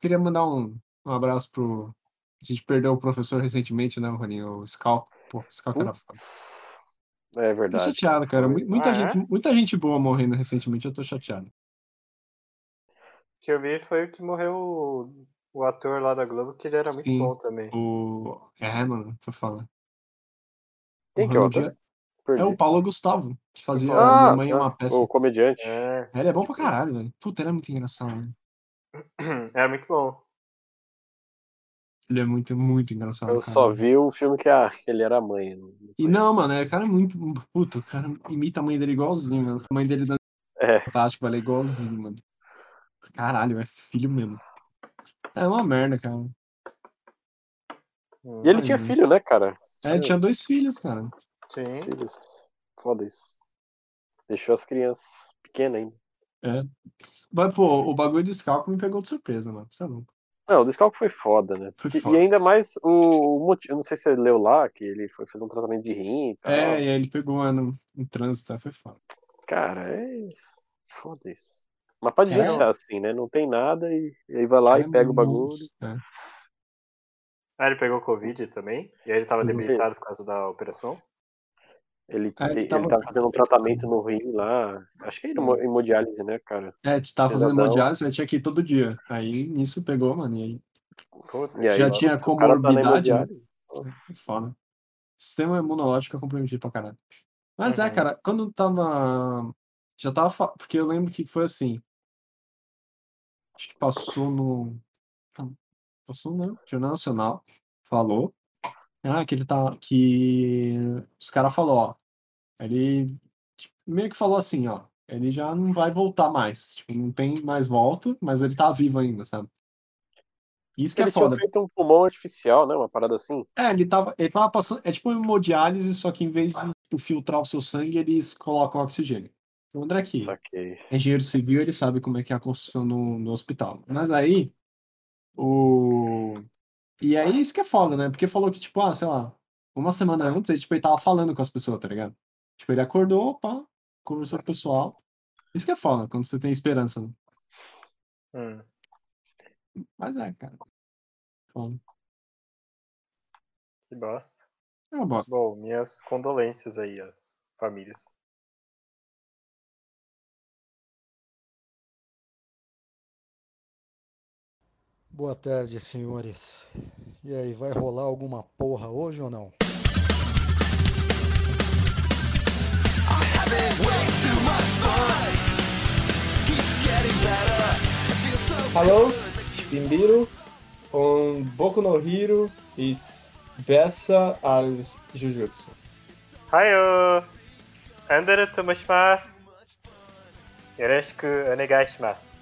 queria mandar um, um abraço pro. A gente perdeu o professor recentemente, né, Roninho? O Scal. Pô, o Scal que era foda. É Tô verdade. chateado, cara. Muita, Ah, gente, muita gente boa morrendo recentemente, eu tô chateado. O que eu vi foi o que morreu o, o ator lá da Globo, que ele era muito Sim. bom também. O. É, mano, foi foda. Quem que é o ator? Perdi. É o Paulo Gustavo, que fazia Ah, Minha Mãe é uma peça. O comediante. É, Ele é bom pra caralho, velho. Puta, ele é muito engraçado. né? Era muito bom. Ele é muito, muito engraçado. Eu cara. só vi o filme que a, ele era a mãe. não- E não, mano, é, o cara é muito. Puta, o cara imita a mãe dele igualzinho, mano. A mãe dele da É. Fantástico, velho, é igualzinho, mano. Caralho, é filho mesmo. É uma merda, cara. Hum, E ele tinha Ai, filho, né, cara? É, ele tinha dois filhos, cara. Sim. Os filhos. Foda isso. Deixou as crianças pequenas ainda. É. Mas, pô, o bagulho de Scalco me pegou de surpresa, mano. Você é louco. Não, o Descalco foi foda, né? Foi E- foda. E ainda mais o, o motivo. Eu não sei se você leu lá, que ele foi fazer um tratamento de rim e tal. É, e aí ele pegou é, no, no trânsito, foi foda. Cara, é. Foda isso. Mas pode É. gente tá assim, né? Não tem nada e, e aí vai lá Cara, e pega o é bagulho. É. Ah, ele pegou Covid também? E aí ele tava debilitado por causa da operação? Ele, É, ele te- ele, tava- tava... fazendo um tratamento no rim lá. Acho que é hemo- hemodiálise, né, cara? É, tu tava fazendo hemodiálise, aí tinha que ir todo dia. Aí nisso pegou, mano. E aí E aí, Já mano, tinha tá comorbidade, né? hemodiálise, nossa. foi foda. Sistema imunológico é comprometido pra caralho. Mas é, Uhum. cara, quando tava. Já tava. fa- Porque eu lembro que foi assim. Acho que passou no. Passou no Jornal Nacional. Falou. Ah, que ele tá. Que os caras falou, ó. Ele tipo, meio que falou assim, ó. Ele já não vai voltar mais. Tipo, não tem mais volta, mas ele tá vivo ainda, sabe? Isso que Ele é foda. feito um pulmão artificial, né? Uma parada assim. É, ele tava, ele tava passando. É tipo uma hemodiálise, só que em vez de tipo, filtrar o seu sangue, eles colocam oxigênio. O André aqui, Saquei. engenheiro civil, ele sabe como é que é a construção no, no hospital. Mas aí, o. E aí, isso que é foda, né? Porque falou que, tipo, ah, sei lá, uma semana antes, ele, tipo, ele tava falando com as pessoas, tá ligado? Tipo, ele acordou, pá, conversou com o pessoal. Isso que é foda, quando você tem esperança. Né? Hum. Mas é, cara. Foda. Que bosta. É uma bosta. Bom, minhas condolências aí às famílias. Boa tarde, senhores. E aí, vai rolar alguma porra hoje ou não? Bin Biro und Boku no Hero ist besser als Jujutsu. Hayo! Andere tomashimasu. Yoroshiku onegaishimasu.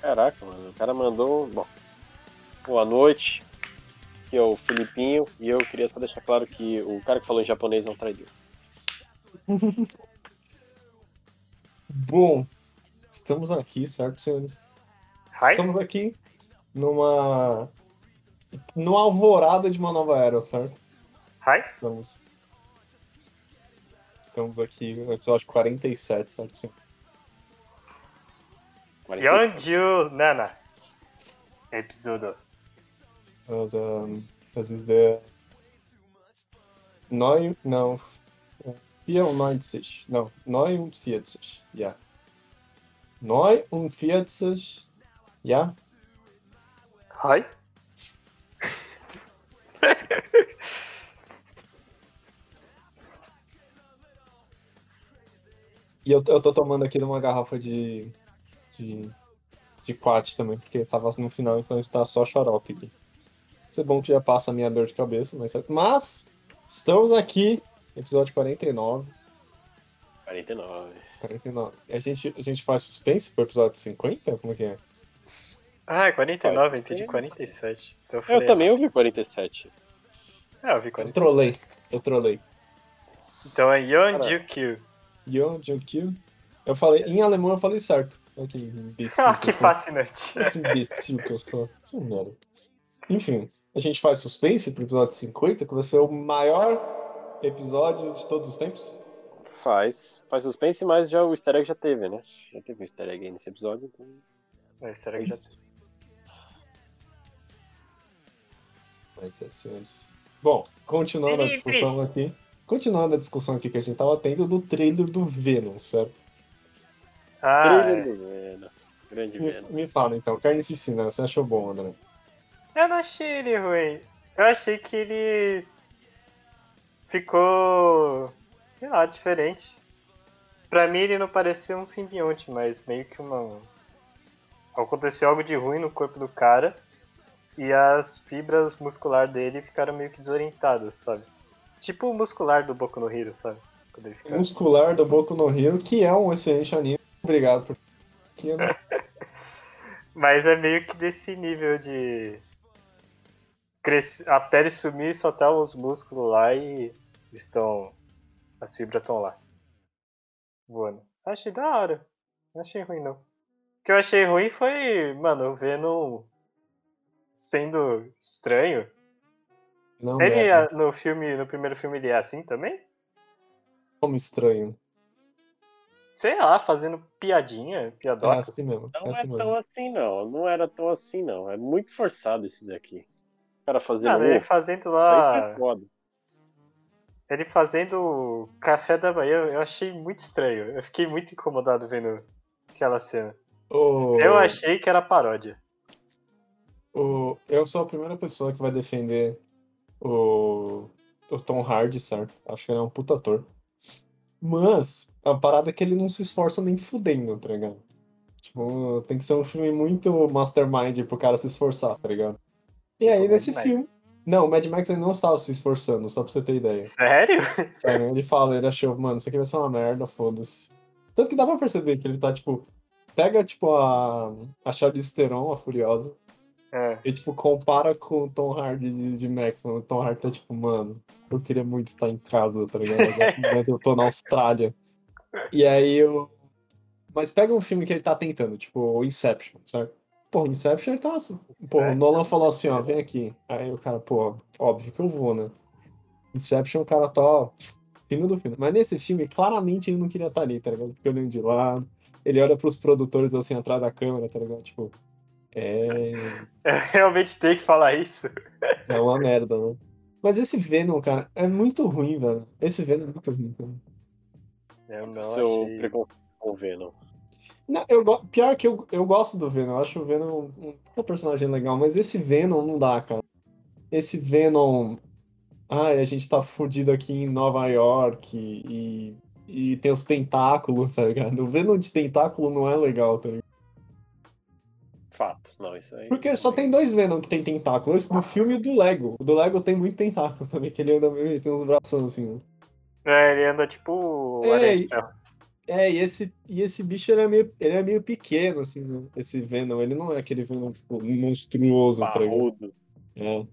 Caraca, mano. O cara mandou. Bom. Boa noite. Aqui é o Filipinho. E eu queria só deixar claro que o cara que falou em japonês é um traidor. Bom, estamos aqui, certo, senhores? Hai? Estamos aqui numa numa alvorada de uma nova era, certo? Hai? Estamos Estamos aqui no episódio 47, certo, senhor? 47. 47 episódio. Das, ähm, das ist der neun, não, 94, não, 49, ja. 49, ja. Hai? E eu, eu tô tomando aqui numa garrafa de. De. de quat também, porque tava no final, então está só xarope aqui. Isso é bom que já passa a minha dor de cabeça, mas. Mas estamos aqui, episódio 49. 49. 49. E a gente, a gente faz suspense pro episódio 50? Como é que é? Ah, 49, eu Pode entendi ser. 47. Então eu, Eu falei, também ouvi 47. Ah, eu vi Eu 47. trolei. Eu trolei. Então é Yonjukyu. Yo, Junkyu. Eu falei, em alemão eu falei certo. Olha que imbecil. Ah, que sou. fascinante. Olha que imbecil que eu sou. Um merda. Enfim, a gente faz suspense pro episódio 50, que vai ser o maior episódio de todos os tempos. Faz. Faz suspense, mas já o easter egg já teve, né? Já teve um easter egg aí nesse episódio. Então... Não, será que já... Mas é, senhores. Bom, continuando a discussão aqui. Continuando a discussão aqui que a gente tava tendo do trailer do Venom, certo? Ah, Trailer é. Grande Me, me fala então, Carnificina, você achou bom, André? eu não achei ele ruim. Eu achei que ele ficou, sei lá, diferente. Pra mim ele não parecia um simbionte, mas meio que uma. Aconteceu algo de ruim no corpo do cara e as fibras muscular dele ficaram meio que desorientadas, sabe? Tipo o muscular do Boku no Hero, sabe? Muscular do Boku no Hero, que é um excelente anime. Obrigado por. Mas é meio que desse nível de. Cresce... A pele sumir e só tá os músculos lá e estão. As fibras estão lá. Voando. Achei da hora. Não achei ruim não. O que eu achei ruim foi, mano, o Venom sendo estranho. Não, Ele merda. é- no filme, no primeiro filme ele é assim também? Como estranho. Sei lá, fazendo piadinha, É piadocas. assim mesmo. Não é assim é mesmo. tão assim, não. Não era tão assim, não. É muito forçado esse daqui. O cara fazendo Cara, ele fazendo lá. foda. Ele fazendo café da manhã, eu achei muito estranho. Eu fiquei muito incomodado vendo aquela cena. O- Eu achei que era paródia. o- eu sou a primeira pessoa que vai defender o, o Tom Hardy, certo? Acho que ele é um puta ator. Mas a parada é que ele não se esforça nem fudendo, tá ligado? Tipo, tem que ser um filme muito mastermind pro cara se esforçar, tá ligado? E Tipo, aí, Mad nesse Max. filme. Não, o Mad Max ele não estava se esforçando, só pra você ter ideia. Sério? Sério, ele fala, ele achou, mano, isso aqui vai ser uma merda, foda-se. Tanto que dá pra perceber que ele tá, tipo, pega, tipo, a, a Charlize Theron, a Furiosa, É. e, tipo, compara com o Tom Hardy de, de Max, mano. O Tom Hardy tá, tipo, mano, eu queria muito estar em casa, tá ligado? Mas eu tô na Austrália. E aí eu... Mas pega um filme que ele tá tentando, tipo, o Inception, certo? Pô, o Inception ele tá... Pô, o? Nolan falou assim, ó, vem aqui. Aí o cara, pô, óbvio que eu vou, né? Inception, o cara tá, ó, fino do fino. Mas nesse filme, claramente ele não queria estar ali, tá ligado? Porque olhando de lado, ele olha pros produtores assim atrás da câmera, tá ligado? Tipo, é. Eu realmente tenho que falar isso. É uma merda, né? Mas esse Venom, cara, é muito ruim, velho. Esse Venom é muito ruim, cara. Eu não Seu achei. preconceito com o Venom. Não, eu, go- pior que eu, eu gosto do Venom, eu acho o Venom um, um personagem legal, mas esse Venom não dá, cara. Esse Venom. Ai, a gente tá fudido aqui em Nova York e, e tem os tentáculos, tá ligado? O Venom de tentáculo não é legal, tá ligado? Fato. Não, isso aí. Porque só tem dois Venom que tem tentáculo, esse do filme e o do Lego. O do Lego tem muito tentáculo também, que ele anda meio, ele tem uns bração assim, né? É, ele anda tipo É, e-. É, e esse, e esse bicho ele é, meio, ele é meio pequeno, assim, né? Esse Venom. Ele não é aquele Venom tipo, monstruoso? Parrudo. É.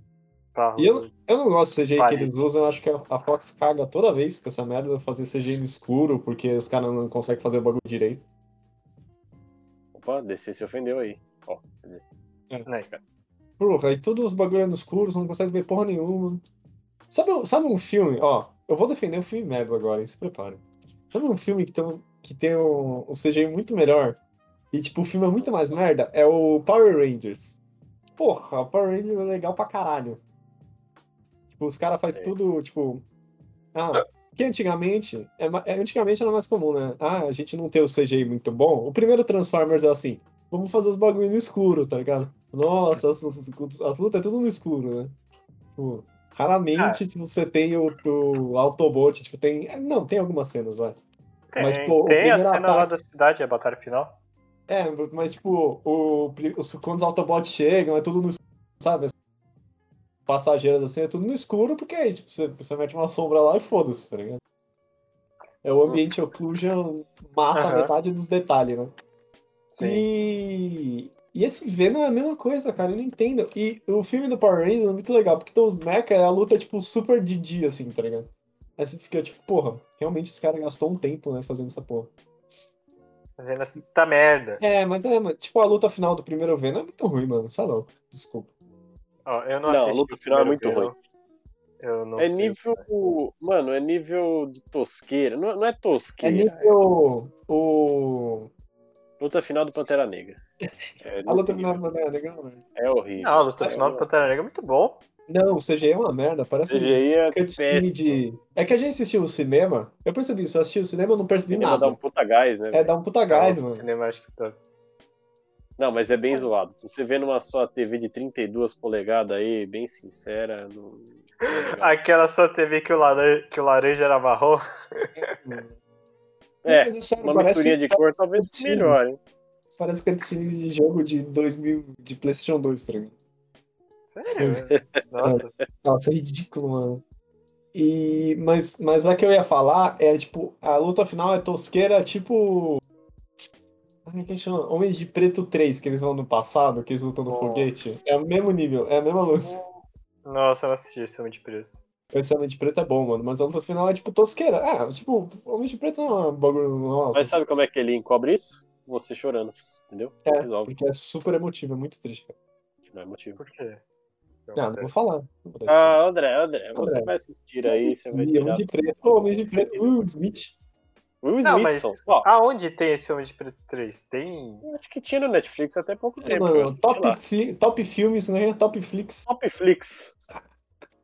Parrudo. E eu, eu não gosto do CGI que Parede. eles usam, eu acho que a, Fox caga toda vez com essa merda de fazer CGI no escuro, porque os caras não conseguem fazer o bagulho direito. Opa, DC se ofendeu aí. Ó, quer dizer, Né? Porra, aí todos os bagulhos no escuro, você não consegue ver porra nenhuma. Sabe, um- sabe um filme, ó, eu vou defender um filme merda agora, hein, se prepara. Sabe um filme que tem, um- que tem um, um CGI muito melhor, e tipo, o filme é muito mais merda, é o Power Rangers. Porra, o Power Rangers é legal pra caralho. Tipo, os caras fazem É. tudo, tipo... Ah, que antigamente, é, é, antigamente era mais comum, né? Ah, a gente não tem o CGI muito bom. O primeiro Transformers é assim, vamos fazer os bagulho no escuro, tá ligado? Nossa, as, as- as lutas é tudo no escuro, né? Tipo, raramente tipo, você tem o, o Autobot, tipo, tem. é, Não, tem algumas cenas lá. Tem, Mas, pô, tem a cena lá ataque- da cidade, a batalha final. É, mas tipo, o, os, quando os Autobots chegam, é tudo no escuro, sabe? As Passageiras assim, é tudo no escuro, porque aí, tipo, você, você mete uma sombra lá e foda-se, tá ligado? É o ambiente occlusion mata Aham. metade dos detalhes, né? Sim. E, e esse Venom é a mesma coisa, cara, eu não entendo. E o filme do Power Rangers é muito legal, porque os mecha é a luta, tipo, super de dia, assim, tá ligado? Aí você fica tipo, porra, realmente esse cara gastou um tempo, né, fazendo essa porra. Fazendo assim, tá merda. É, mas é, mas, tipo, a luta final do primeiro Venom é muito ruim, mano, sabe louco, desculpa. Ó, eu não, Não, assisti a luta o final é muito Venom. Eu não É sei. nível. Mano, é nível de tosqueira. Não, não é É tosqueira. nível. O. Luta final do Pantera Negra. É, A luta final do Pantera Negra, não, velho. É horrível. Não, a luta É final do horrível. Pantera Negra é muito bom. Não, o CGI é uma merda, parece CGI é cutscene de. É que a gente assistiu no cinema, eu percebi isso, eu assisti o cinema eu não percebi Cinema nada. dá um puta gás, né? É dar um puta gás, Não, mano. Cinemático top. Não, mas é bem zoado. Se você vê numa sua TV de 32 polegadas aí, bem sincera, não. é. Aquela sua TV que o, laranja, que o laranja era marrom. É, Mas sério, uma misturinha de cor talvez Sim. melhor, hein? Parece cutscene de jogo de 2000, de PlayStation 2, tá ligado? Sério? Nossa. Nossa, é ridículo, mano. E, mas, mas a que eu ia falar é, tipo, a luta final é tosqueira, tipo. Ai, quem chama? Homens de Preto 3, que eles vão no passado, que eles lutam no Oh. foguete. É o mesmo nível, é a mesma luta. Nossa, eu não assisti esse Homem de Preço. Esse Homem de Preto é bom, mano, mas a luta final é, tipo, tosqueira. É, tipo, Homem de Preto não é um bagulho. Nossa, Mas sabe como é que ele encobre isso? Você chorando, entendeu? É. Resolve, porque é super emotivo, é muito triste. cara. não é motivo. Por quê? Não, não vou falar. Não vou. Ah, André, André, você André, vai assistir aí, você vai tirar. Homem de Preto. Homem de Preto. Uh, Smith. Will Não, mas. Ó, aonde tem esse Homem de Preto 3? Tem. eu acho que tinha no Netflix até pouco tempo. Eu assisti top, fli- top filmes, né? Top Flix. Top Flix.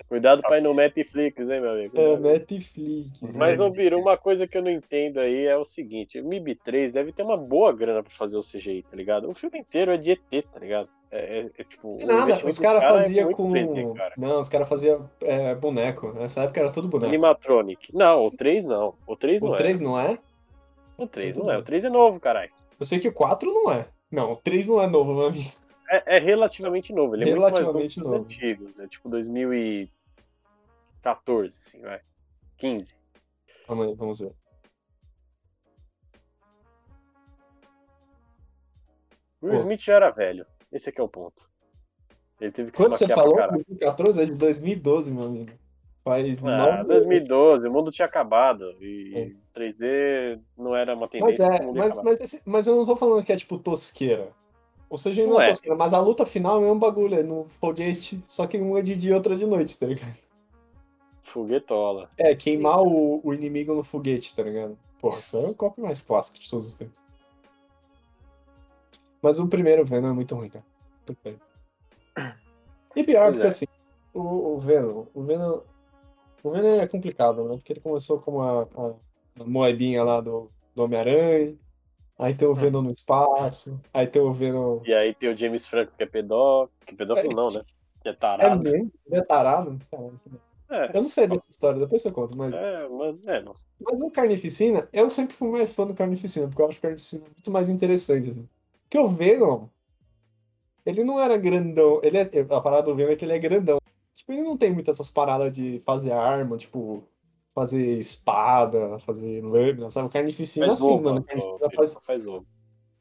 Cuidado pra ir no Netflix, hein, meu amigo. É, Netflix. Mas, né? ô Biro, uma coisa que eu não entendo aí é o seguinte: o MIB 3 deve ter uma boa grana pra fazer o CGI, tá ligado? O filme inteiro é de ET, tá ligado? É, é- é tipo. o Nada, os caras cara é faziam muito com. 3D, cara. Não, os caras faziam é, boneco. Nessa época era tudo boneco. Animatronic. Não, o 3 não. O 3 não O 3 não é? é. O 3 Tudo não é. O 3 é novo, caralho. Eu sei que o 4 não é. Não, o 3 não é novo, meu amigo. É, é relativamente novo. Ele é muito mais novo Relativamente novo. antigos. É tipo 2014, assim, vai. 15. Calma aí, vamos ver. O Will. Smith já era velho. Esse aqui é o ponto. Ele teve que Quando se você falou, caralho. 2014 é de 2012, meu amigo. Faz Ah, nove 2012, o mundo tinha acabado. É. E 3D não era uma Mas tendência. é, mundo ia mas, mas, esse- mas eu não tô falando que é tipo tosqueira. Ou seja, não, Não é, é. tosqueira, mas a luta final é o mesmo bagulho, é no foguete, só que um é de dia e outro é de noite, tá ligado? Foguetola. É, queimar o, o inimigo no foguete, tá ligado? Porra, isso é o copo mais clássico de todos os tempos. Mas o primeiro Venom é muito ruim, cara. E pior, Pois porque é. assim, o, o Venom, o Venom. O Venom é complicado, né? Porque ele começou como a, a, a moebinha lá do, do Homem-Aranha. Aí tem o Venom no espaço. Aí tem o Venom. E aí tem o James Franco que é pedófilo. Que pedófilo não, né? Que é É tarado. mesmo? Ele é tarado? Caralho, que. É, Eu não sei dessa história, depois você conta, mas. é, mas é, não. Mas o Carnificina, eu sempre fui mais fã do Carnificina, porque eu acho o Carnificina muito mais interessante. Assim. Porque o Venom, ele não era grandão. Ele é, a parada do Venom é que ele é grandão. Tipo, ele não tem muitas essas paradas de fazer arma, tipo, fazer espada, fazer lâmina, sabe? O Carnificina, Faz assim, ovo, mano. O Carnificina ó, faz. faz ovo.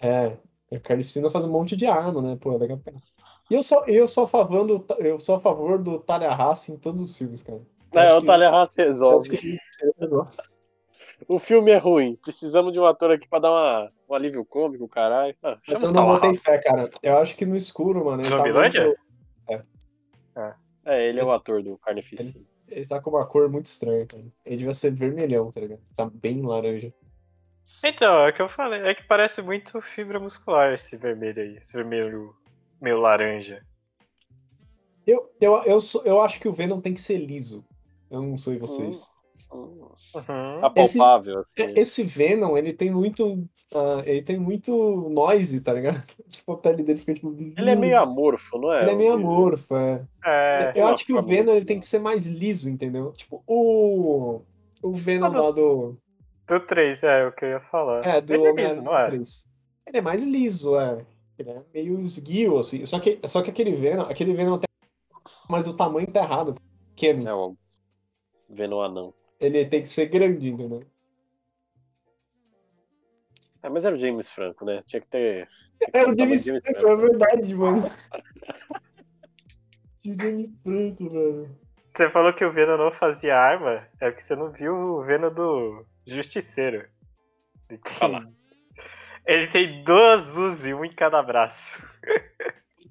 É, o Carnificina faz um monte de arma, né? Pô, é legal pra. E eu sou, eu sou a favor do, eu sou a favor do em todos os filmes, cara. Eu É, o que- Talha eu resolve. que ele é legal. O filme é ruim. Precisamos de um ator aqui pra dar uma, um alívio cômico, caralho. Ah, Mas eu não botei fé, cara. Eu acho que no escuro, mano. Ele tá, muito, É, ele é o ator do Carnificina. ele tá com uma cor muito estranha, cara. Ele devia ser vermelhão, tá ligado? Tá bem laranja. Então, é o que eu falei. É que parece muito fibra muscular esse vermelho aí. Esse vermelho meio laranja. Eu, eu, eu, sou- eu acho que o Venom tem que ser liso. Eu não sei vocês. Hum, Uhum. Apalpável, assim. É, Esse Venom, ele tem muito. ah, ele tem muito noise, tá ligado? Tipo, a pele dele fica tipo. Ele é meio amorfo, não é? Ele é meio amorfo, é. É. Eu acho que o Venom ele tem que ser mais liso, entendeu? Tipo, o. O Venom Ah, do- lá do. Do 3, é o que eu ia falar. É, do Ele é liso, não é? 3. Ele é mais liso, é. Ele é meio esguio, assim. Só que, só que aquele Venom, aquele Venom tem. Mas o tamanho tá errado. Pequeno. É o Venom anão. Ele tem que ser grande, entendeu? É, mas era o James Franco, né? Tinha que ter. É o Tá, mas James James Franco, Franco. é verdade, mano. o James Franco, mano. Você falou que o Venom não fazia arma, é porque você não viu o Venom do Justiceiro. Olha lá. Ele tem duas Uzi, um em cada braço.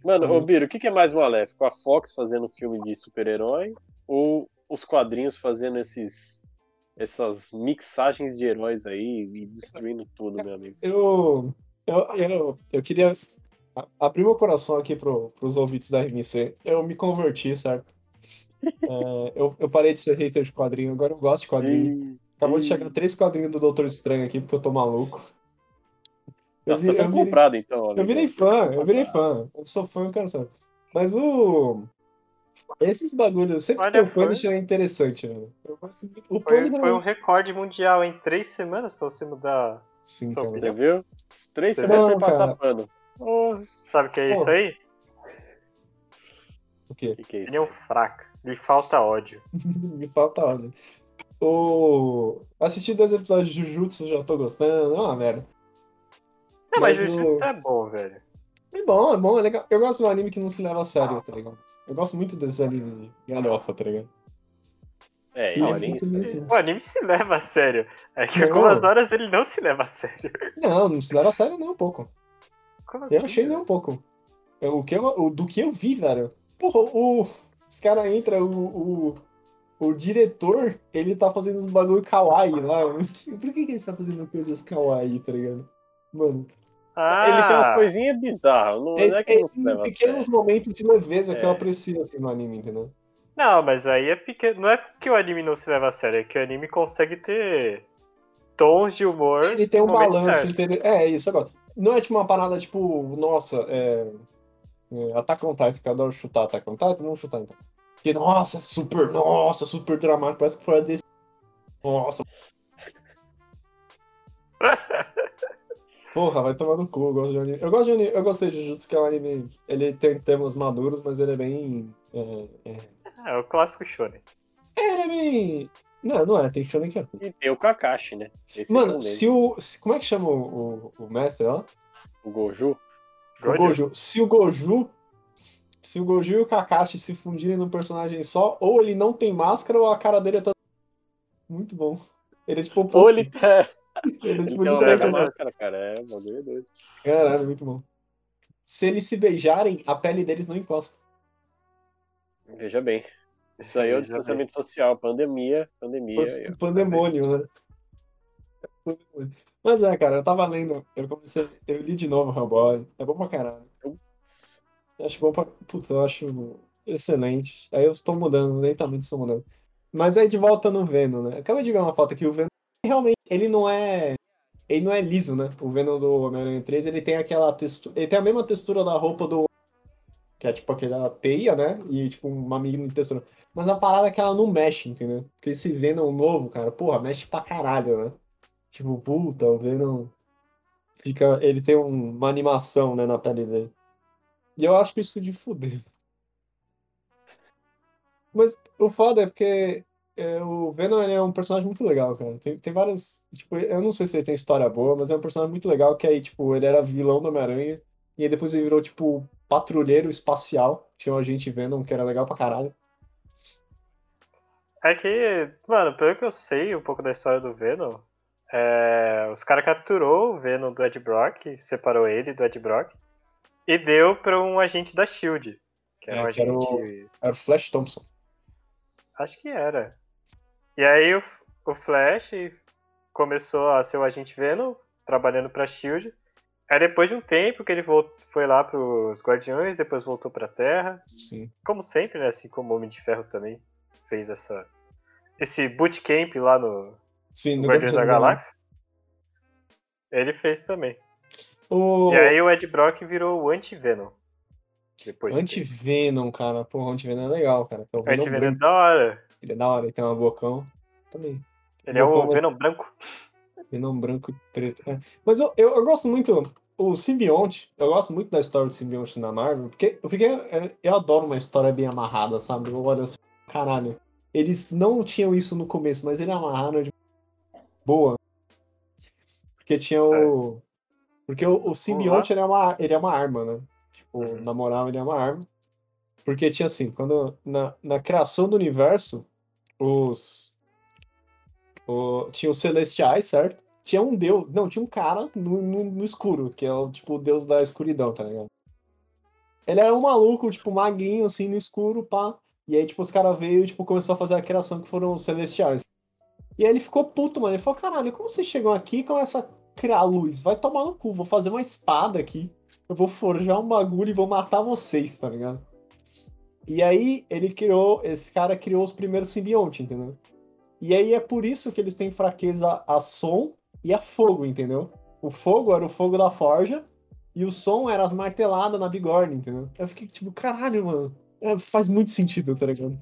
Mano, Uhum. ô Biro, o que, que é mais maléfico? A Fox fazendo filme de super-herói ou os quadrinhos fazendo esses essas mixagens de heróis aí e destruindo tudo, meu amigo? Eu, eu, eu, eu queria abrir meu coração aqui pro, pros ouvintes da RMC. Eu me converti, certo? É, eu, eu parei de ser hater de quadrinho, agora eu gosto de quadrinho. Acabou de chegar três quadrinhos do Doutor Estranho aqui, porque eu tô maluco. Eu, Nossa, vi- tá eu sendo virei, comprado então. eu virei fã, eu virei fã. Eu sou fã, eu quero saber. Mas o. Esses bagulhos, sempre que Olha, tem o foi- Punisher é interessante, mano. Muito- O Foi, Punisher foi é um recorde mundial em três semanas pra você mudar. Sim, Só cara. Você viu? Três Você semanas não, pra passar pano. Oh, Sabe o que é isso aí? O quê? o que, que é? Opinião fraca. Lhe falta ódio. Me falta ódio. O... Assisti dois episódios de Jujutsu, já tô gostando, é uma merda. É, mas Mas Jujutsu é bom, velho. É bom, é bom, é legal. Eu gosto de um anime que não se leva a sério, tá ligado? Eu gosto muito desse anime galhofa, tá ligado? É, Não, não, é aí. assim. O anime se leva a sério. É que Não. algumas horas ele não se leva a sério. Não, não se leva a sério nem um pouco. Como Eu assim? achei nem um pouco. Eu- O que eu, o, do que eu vi, velho. Porra, o, os caras entram, o, o, o diretor, ele tá fazendo uns bagulho kawaii lá. Por que, que ele tá fazendo coisas kawaii, tá ligado? Mano, Ah, Ele tem umas coisinhas bizarras. Não, é, não é que é não se leva a pequenos momentos de leveza que eu É. aprecio assim no anime, entendeu? Não, mas aí é pequeno. Não é que o anime não se leva a sério, é que o anime consegue ter tons de humor. Ele tem um balanço inter... É, isso agora. Não é tipo uma parada tipo, nossa, é. é Attack on Titan, que eu adoro chutar Attack on Titan, vamos chutar então. Porque, nossa, super, nossa, super dramático, parece que foi a desse. Nossa. Porra, vai tomar no cu, eu gosto de anime. Eu gosto de anime, eu gostei de Jujutsu, que é um anime. Ele tem temas maduros, mas ele é bem. É, é... É o clássico shonen. é, ele é bem. Não, não é, tem shonen que é. E tem o Kakashi, né? Esse é Mano, um se o. se- como é que chama o, o, o mestre lá? O Goju. O Goju. Se o Goju. Se o Goju e o Kakashi se fundirem num personagem só, ou ele não tem máscara, ou a cara dele é toda. Muito bom. Ele é tipo o Ou ele, tá- Ele é tipo tem uma literalmente mega o oposto. máscara, cara. É, o bagulho é doido. Caralho, muito bom. Se eles se beijarem, a pele deles não encosta. Veja bem. Isso aí é o bem. distanciamento social. Pandemia, pandemia. ó. Pandemônio, né? Pandemônio. Mas é, cara, eu tava lendo, eu comecei, eu li de novo Hellboy, é bom pra caralho. Eu acho bom pra. Putz, eu acho excelente. Aí eu estou mudando, lentamente estou mudando. Mas aí de volta no Venom, né? Acabei de ver uma foto aqui, o Venom realmente, ele não é. Ele não é liso, né? O Venom do Homem-Aranha 3, ele tem aquela textura. Ele tem a mesma textura da roupa do. Que é tipo aquela teia, né? E tipo uma mini textura. Mas a parada é que ela não mexe, entendeu? Porque esse Venom novo, cara, porra, mexe pra caralho, né? Tipo, puta, o Venom fica. Ele tem um- uma animação, né, na pele dele. E eu acho isso de fuder. Mas o foda é porque é, o Venom é um personagem muito legal, cara. Tem, tem vários. Tipo, eu não sei se ele tem história boa, mas é um personagem muito legal que aí, tipo, ele era vilão do Homem-Aranha. E aí depois ele virou, tipo, patrulheiro espacial. Tinha um agente Venom que era legal pra caralho. É que, mano, pelo que eu sei um pouco da história do Venom, é, os caras capturou o Venom do Ed Brock, separou ele do Ed Brock, e deu pra um agente da SHIELD. Que era É, um que era o- agente. Era o Flash Thompson. Acho que era. E aí o, o Flash começou a ser o agente Venom, trabalhando pra SHIELD. Aí depois de um tempo que ele vol- foi lá pros Guardiões, depois voltou pra Terra. Sim. Como sempre, né? Assim como o Homem de Ferro também fez essa, esse bootcamp lá no, Sim, no Guardiões da Galáxia. Ele fez também. O E aí o Ed Brock virou o Anti-Venom. Anti-Venom, cara. Porra, Anti-Venom é legal, cara. É Anti-Venom é da hora. Ele é da hora, ele tem uma bocão. Também. Ele é o Bocão, mas- Venom branco. Venom branco e preto. é. Mas eu, eu, eu gosto muito. O simbionte, eu gosto muito da história do simbionte na Marvel, porque, porque eu, eu adoro uma história bem amarrada, sabe? Eu olho assim, caralho. Eles não tinham isso no começo, mas eles amarraram de boa. Porque tinha o. Porque o, o simbionte ele é, uma, ele é uma arma, né? Tipo, Uhum. na moral, ele é uma arma. Porque tinha assim, quando. Na, na criação do universo, os. O, tinha os celestiais, certo? Tinha um deus. Não, tinha um cara no, no, no escuro, que é o tipo o deus da escuridão, tá ligado? Ele era um maluco, tipo, magrinho, assim, no escuro, pá. E aí, tipo, os caras veio e, tipo, começou a fazer a criação que foram os celestiais. E aí ele ficou puto, mano. Ele falou, caralho, como vocês chegam aqui com essa criar luz? Vai tomar no cu, vou fazer uma espada aqui. Eu vou forjar um bagulho e vou matar vocês, tá ligado? E aí ele criou, esse cara criou os primeiros simbiontes, entendeu? E aí é por isso que eles têm fraqueza a som e a fogo, entendeu? O fogo era o fogo da forja e o som era as marteladas na bigorna, entendeu? Eu fiquei tipo, caralho, mano. É, faz muito sentido, tá ligado?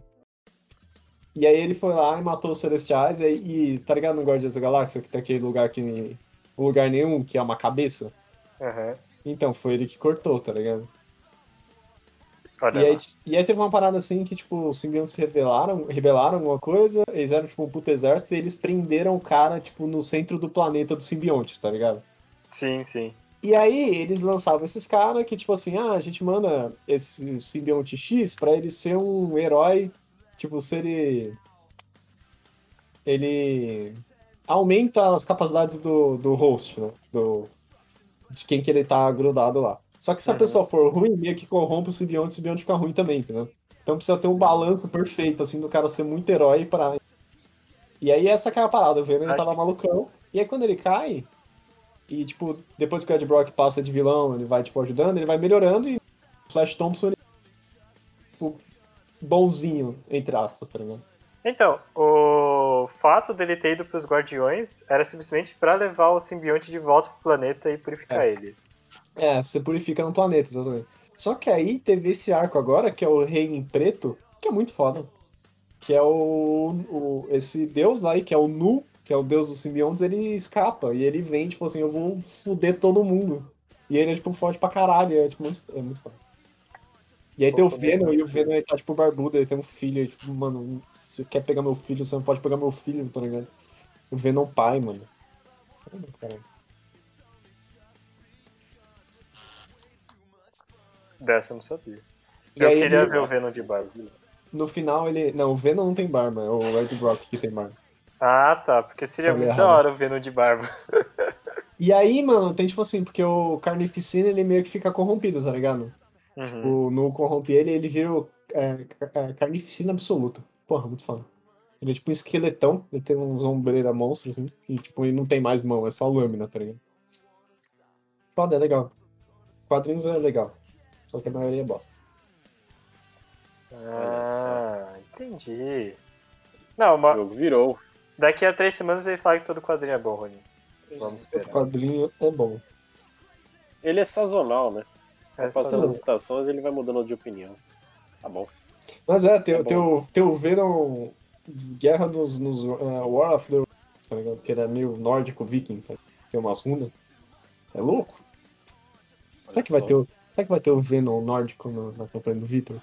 E aí ele foi lá e matou os celestiais e, e tá ligado no Guardiões da Galáxia, que tem aquele lugar que. lugar nenhum, que é uma cabeça? Aham. Então, foi ele que cortou, tá ligado? Olha E aí, e aí teve uma parada assim que, tipo, os simbiontes revelaram, revelaram alguma coisa, eles eram, tipo, um puto exército e eles prenderam o cara, tipo, no centro do planeta dos simbiontes, tá ligado? Sim, sim. E aí eles lançavam esses caras que, tipo assim, ah, a gente manda esse simbionte X pra ele ser um herói, tipo, se ele. Ele aumenta as capacidades do, do host, né? Do, de quem que ele tá grudado lá. Só que se a pessoa for ruim, meio que corrompe o simbionte, o simbionte fica ruim também, entendeu? Então precisa ter um balanço perfeito, assim, do cara ser muito herói pra. E aí essa que é a parada, o Venom Acho tava malucão. E aí quando ele cai, e tipo, depois que o Ed Brock passa de vilão, ele vai, tipo, ajudando, ele vai melhorando e o Flash Thompson, ele, tipo, bonzinho, entre aspas, tá ligado? Então, o fato dele ter ido pros Guardiões era simplesmente pra levar o simbionte de volta pro planeta e purificar É. ele. É, você purifica no planeta, exatamente. Só que aí teve esse arco agora, que é o Rei em Preto, que é muito foda. Que é o, o- esse deus lá, aí, que é o Nu, que é o deus dos simbiontes, ele escapa. E ele vem, tipo assim, eu vou foder todo mundo. E ele é, tipo, forte pra caralho. É, tipo, muito, é muito foda. E aí tem o Pô, Venom, e o Venom ele tá, tipo, barbudo, ele tem um filho. ele, tipo, mano, se você quer pegar meu filho, você não pode pegar meu filho, tá ligado? O Venom pai, mano. Caralho. Dessa eu não sabia. E eu queria ele- ver o Venom de barba. No final ele. Não, o Venom não tem barba, é o Ed Brock que tem barba. Ah, tá. Porque seria Falei muito da hora o Venom de barba. E aí, mano, tem tipo assim, porque o Carnificina ele meio que fica corrompido, tá ligado? Uhum. Tipo, no corrompe ele, ele vira o é, é, Carnificina absoluta. Porra, muito foda. Ele é tipo um esqueletão, ele tem uns ombreiras monstros, assim, e tipo, ele não tem mais mão, é só lâmina, tá ligado? Foda, é legal. Quadrinhos é legal. Só que a maioria é bosta. Ah, entendi. Não, mas O jogo virou. daqui a três semanas ele fala que todo quadrinho é bom, Rony. Vamos O esperar. quadrinho é bom. Ele é sazonal, né? É só- Passando as estações, ele vai mudando de opinião. Tá bom. Mas é, Tá bom. o, tem o Venom Guerra nos, nos uh, War of the tá ligado? Que era meio nórdico viking, tá? Tem umas runas. É louco? Será que, vai só. ter o, será que vai ter o Venom nórdico no- na campanha do Victor?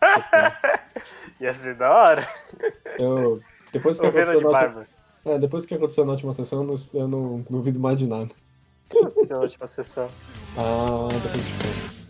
Ia ser da hora. Eu, depois, que O Venom de barba. é, depois que aconteceu na última sessão, eu não, eu não duvido mais de nada. O que aconteceu na última sessão? Ah, depois de conto.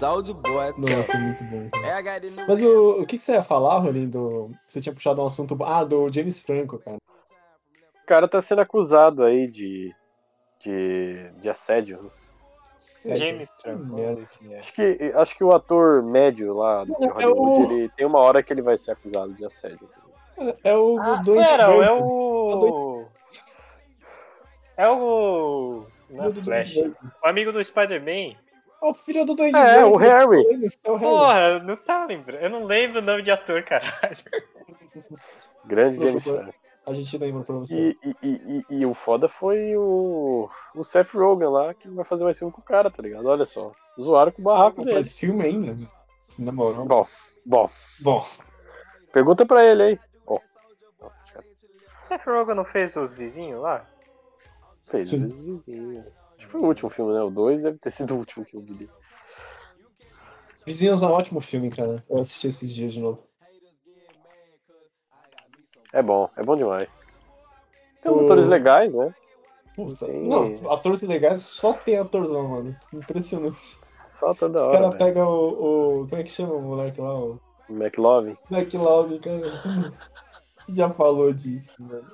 Soldier boy, Nossa, é muito bom. cara. New Mas o, o que, que você ia falar, Rolim, do... Você tinha puxado um assunto... Ah, do James Franco, cara. O cara tá sendo acusado aí de. de, de assédio. né? Sério. James Franco, não sei quem é. Acho que, acho que o ator médio lá do É Hollywood, o- ele tem uma hora que ele vai ser acusado de assédio. É o Ah, pera, é o. É o. Não é Filho do Flash. O amigo do Spider-Man. É o filho do Duende É, Branco. o Harry. É o Harry. Porra, não tá lembrando. Eu não lembro o nome de ator, caralho. Grande Desculpa, James Franco. A gente lembra pra você. E, e, e, e, e o foda foi o, o Seth Rogen lá, que vai fazer mais filme com o cara, tá ligado? Olha só. Zoaram com o barraco dele. Faz filme ainda. Na moral. Bom, bom. Bom, Pergunta pra ele aí. Ó, Seth Rogen não fez os vizinhos lá? Fez Sim. os vizinhos. Acho que foi o último filme, né? O 2 deve ter sido o último que eu vi. Vizinhos é um ótimo filme, cara. Eu assisti esses dias de novo. É bom, é bom demais. Tem uns O- atores legais, né? Não, atores legais só tem atorzão, mano. Impressionante. Só toda Os hora. caras velho. pegam o, o. Como é que chama o moleque lá? O McLovin. McLeod, cara. Já falou disso, mano.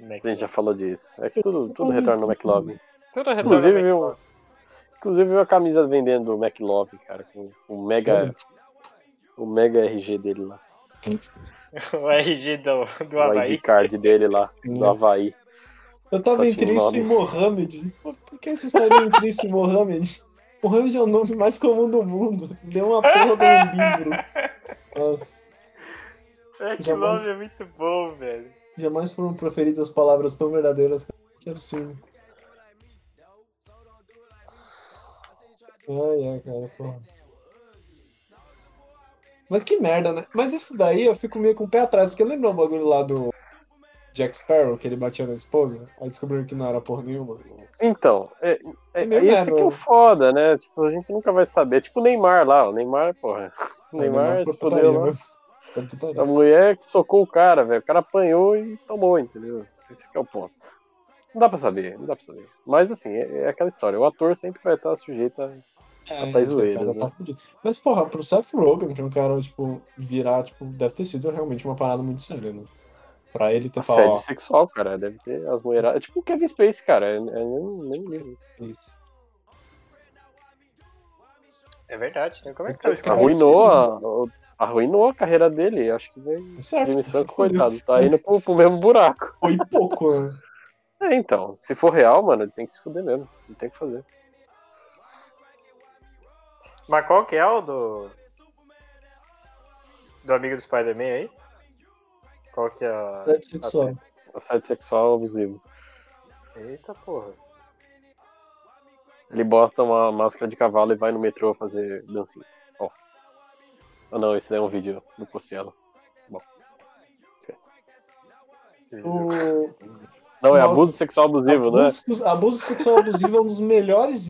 A gente já falou disso. É que tudo, tudo retorna no McLovin. Tudo retorna Inclusive, ao viu, McLovin. inclusive viu a camisa vendendo do McLovin, cara, com o mega, Sério? o mega RG dele lá. O RG do, do O Havaí. ID card dele lá, do Havaí. Eu tava Só entre isso nome. e Mohamed. Por que você estaria entre isso e Mohamed? Mohamed é o nome mais comum do mundo. Deu uma porra de um livro. Nossa, É que Jamais- nome é muito bom, velho. Jamais foram proferidas palavras tão verdadeiras. Que absurdo. Ai, ai, cara, porra. Mas que merda, né? Mas isso daí eu fico meio com o pé atrás, porque lembra o bagulho lá do Jack Sparrow, que ele batia na esposa? Aí descobriram que não era porra nenhuma. Então, é, é, É esse merda, que é o né? foda, né? Tipo, a gente nunca vai saber. Tipo o Neymar lá, o Neymar, porra. O Neymar foi se putaria, fudeu lá. A mulher que socou o cara, velho. O cara apanhou e tomou, entendeu? Esse que é o ponto. Não dá pra saber, não dá pra saber. Mas assim, é, é aquela história. O ator sempre vai estar sujeito a. É, tá então, zoeira, cara, né? tá. Mas, porra, pro Seth Rogen, que é um cara, tipo, virar, tipo, deve ter sido realmente uma parada muito séria, né? Pra ele ter falado, Assédio sexual, cara. Deve ter as mulheradas. É tipo o Kevin Space, cara. É, é nem, nem livro. isso. É verdade, né? Como é que tá o cara- Arruinou a, arruinou a carreira dele. Acho que vai. Certo, Jimmy se Franco, fudeu. coitado, tá indo pro, pro mesmo buraco. Foi pouco, né? É, então, se for real, mano, ele tem que se fuder mesmo. Não tem o que fazer. Mas qual que é o do. Do amigo do Spider-Man aí? Qual que é a. Sexo sexual. Assédio sexual abusivo. Eita porra. Ele bota uma máscara de cavalo e vai no metrô fazer dancinhas. Ó. Ah não, esse daí é um vídeo do Cossielo. Bom. Esquece. O Não, é Nossa. abuso sexual abusivo, né? abuso, abuso sexual abusivo é um dos melhores.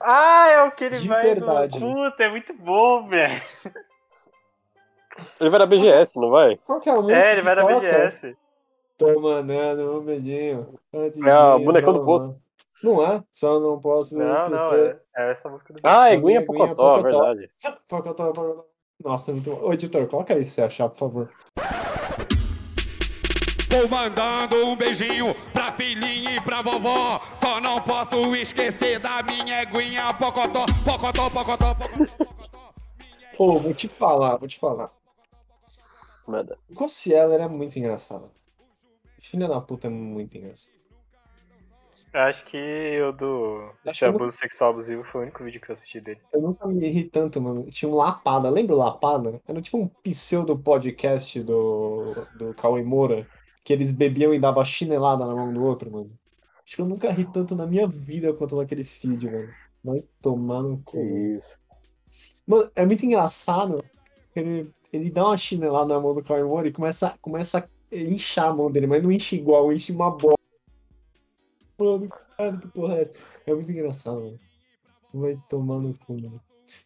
Ah, é o que ele De vai verdade. no. Puta, é muito bom, velho. Ele vai na BGS, não vai? Qual que é a música? É, ele vai na? BGS. Tô mandando um beijinho. É de bonecão do posto. Não é? Só não posso Não, não, esquecer. é, é essa música do Ah, é Aguinha, Guinha Pocotó, Pocotó. verdade. Pocotó, Pocotó. Nossa, é muito bom. Ô, editor, coloca aí se você achar, por favor. Tô mandando um beijinho pra filhinha e pra vovó. Só não posso esquecer da minha eguinha pocotó, pocotó, pocotó, pocotó. Pô, vou te falar, vou te falar. Manda. O Cossiela era muito engraçado. Filha da puta é muito engraçado. Acho que o do. Esse que abuso sexual abusivo foi o único vídeo que eu assisti dele. Eu nunca me ri tanto, mano. Tinha um Lapada, lembra o Lapada? Era tipo um pseudo podcast do, do Cauê Moura, que eles bebiam e davam chinelada na mão do outro, mano. Acho que eu nunca ri tanto na minha vida quanto naquele feed, mano. Vai tomar no Que isso. Mano, é muito engraçado. Ele, ele dá uma chinelada na mão do Cauê Moura e começa, começa a inchar a mão dele, mas não enche igual, enche uma bola. Cara, que porra é essa? É muito engraçado, mano. Vai tomar no cu, mano.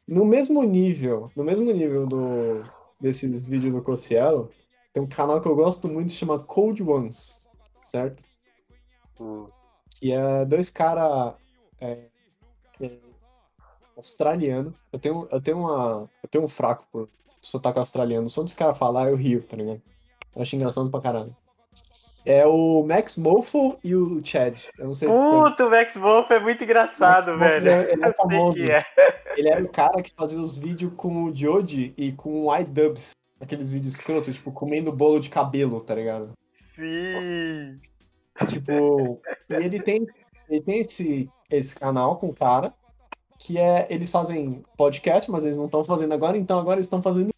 No mesmo nível, no mesmo nível do, desses vídeos do Cossielo, tem um canal que eu gosto muito, chama Cold Ones, certo? Hum. que é dois caras australiano. Eu tenho, eu tenho uma. Eu tenho um fraco por sotaque australiano. Só dos caras falar, eu rio, tá ligado? Eu acho engraçado pra caralho. É o Max Mofo e o Chad. Eu não sei. Puta, o Max Wolf é muito engraçado, velho. ele é- ele é famoso. que é. Ele era o cara que fazia os vídeos com o Jody e com o iDubbbz. Aqueles vídeos escroto, tipo, comendo bolo de cabelo, tá ligado? Sim. Tipo, e ele tem, ele tem esse, esse canal com o cara, que é, eles fazem podcast, mas eles não estão fazendo agora, então agora eles estão fazendo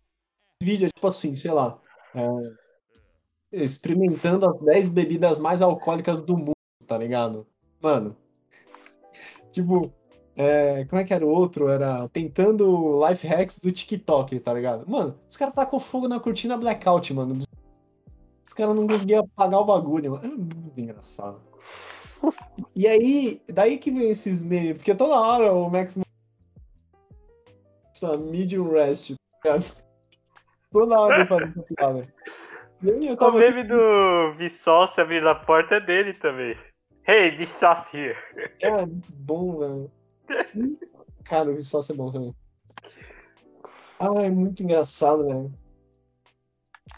vídeo, tipo assim, sei lá, é, experimentando as 10 bebidas mais alcoólicas do mundo, tá ligado? Mano, tipo, é, como é que era o outro? Era tentando life hacks do TikTok, tá ligado? Mano, os caras tacam fogo na cortina blackout, mano. Os caras não conseguiam apagar o bagulho, mano. É muito engraçado. E aí, daí que vem esses memes, porque toda hora o Max essa medium rest, tá ligado? Toda hora ele faz essa piada. Eu O tava meme do Vsauce abrindo a porta é dele também. Hey, Vsauce here. É, muito bom, velho. Cara, o sócio é bom também. Ah, é muito engraçado, velho.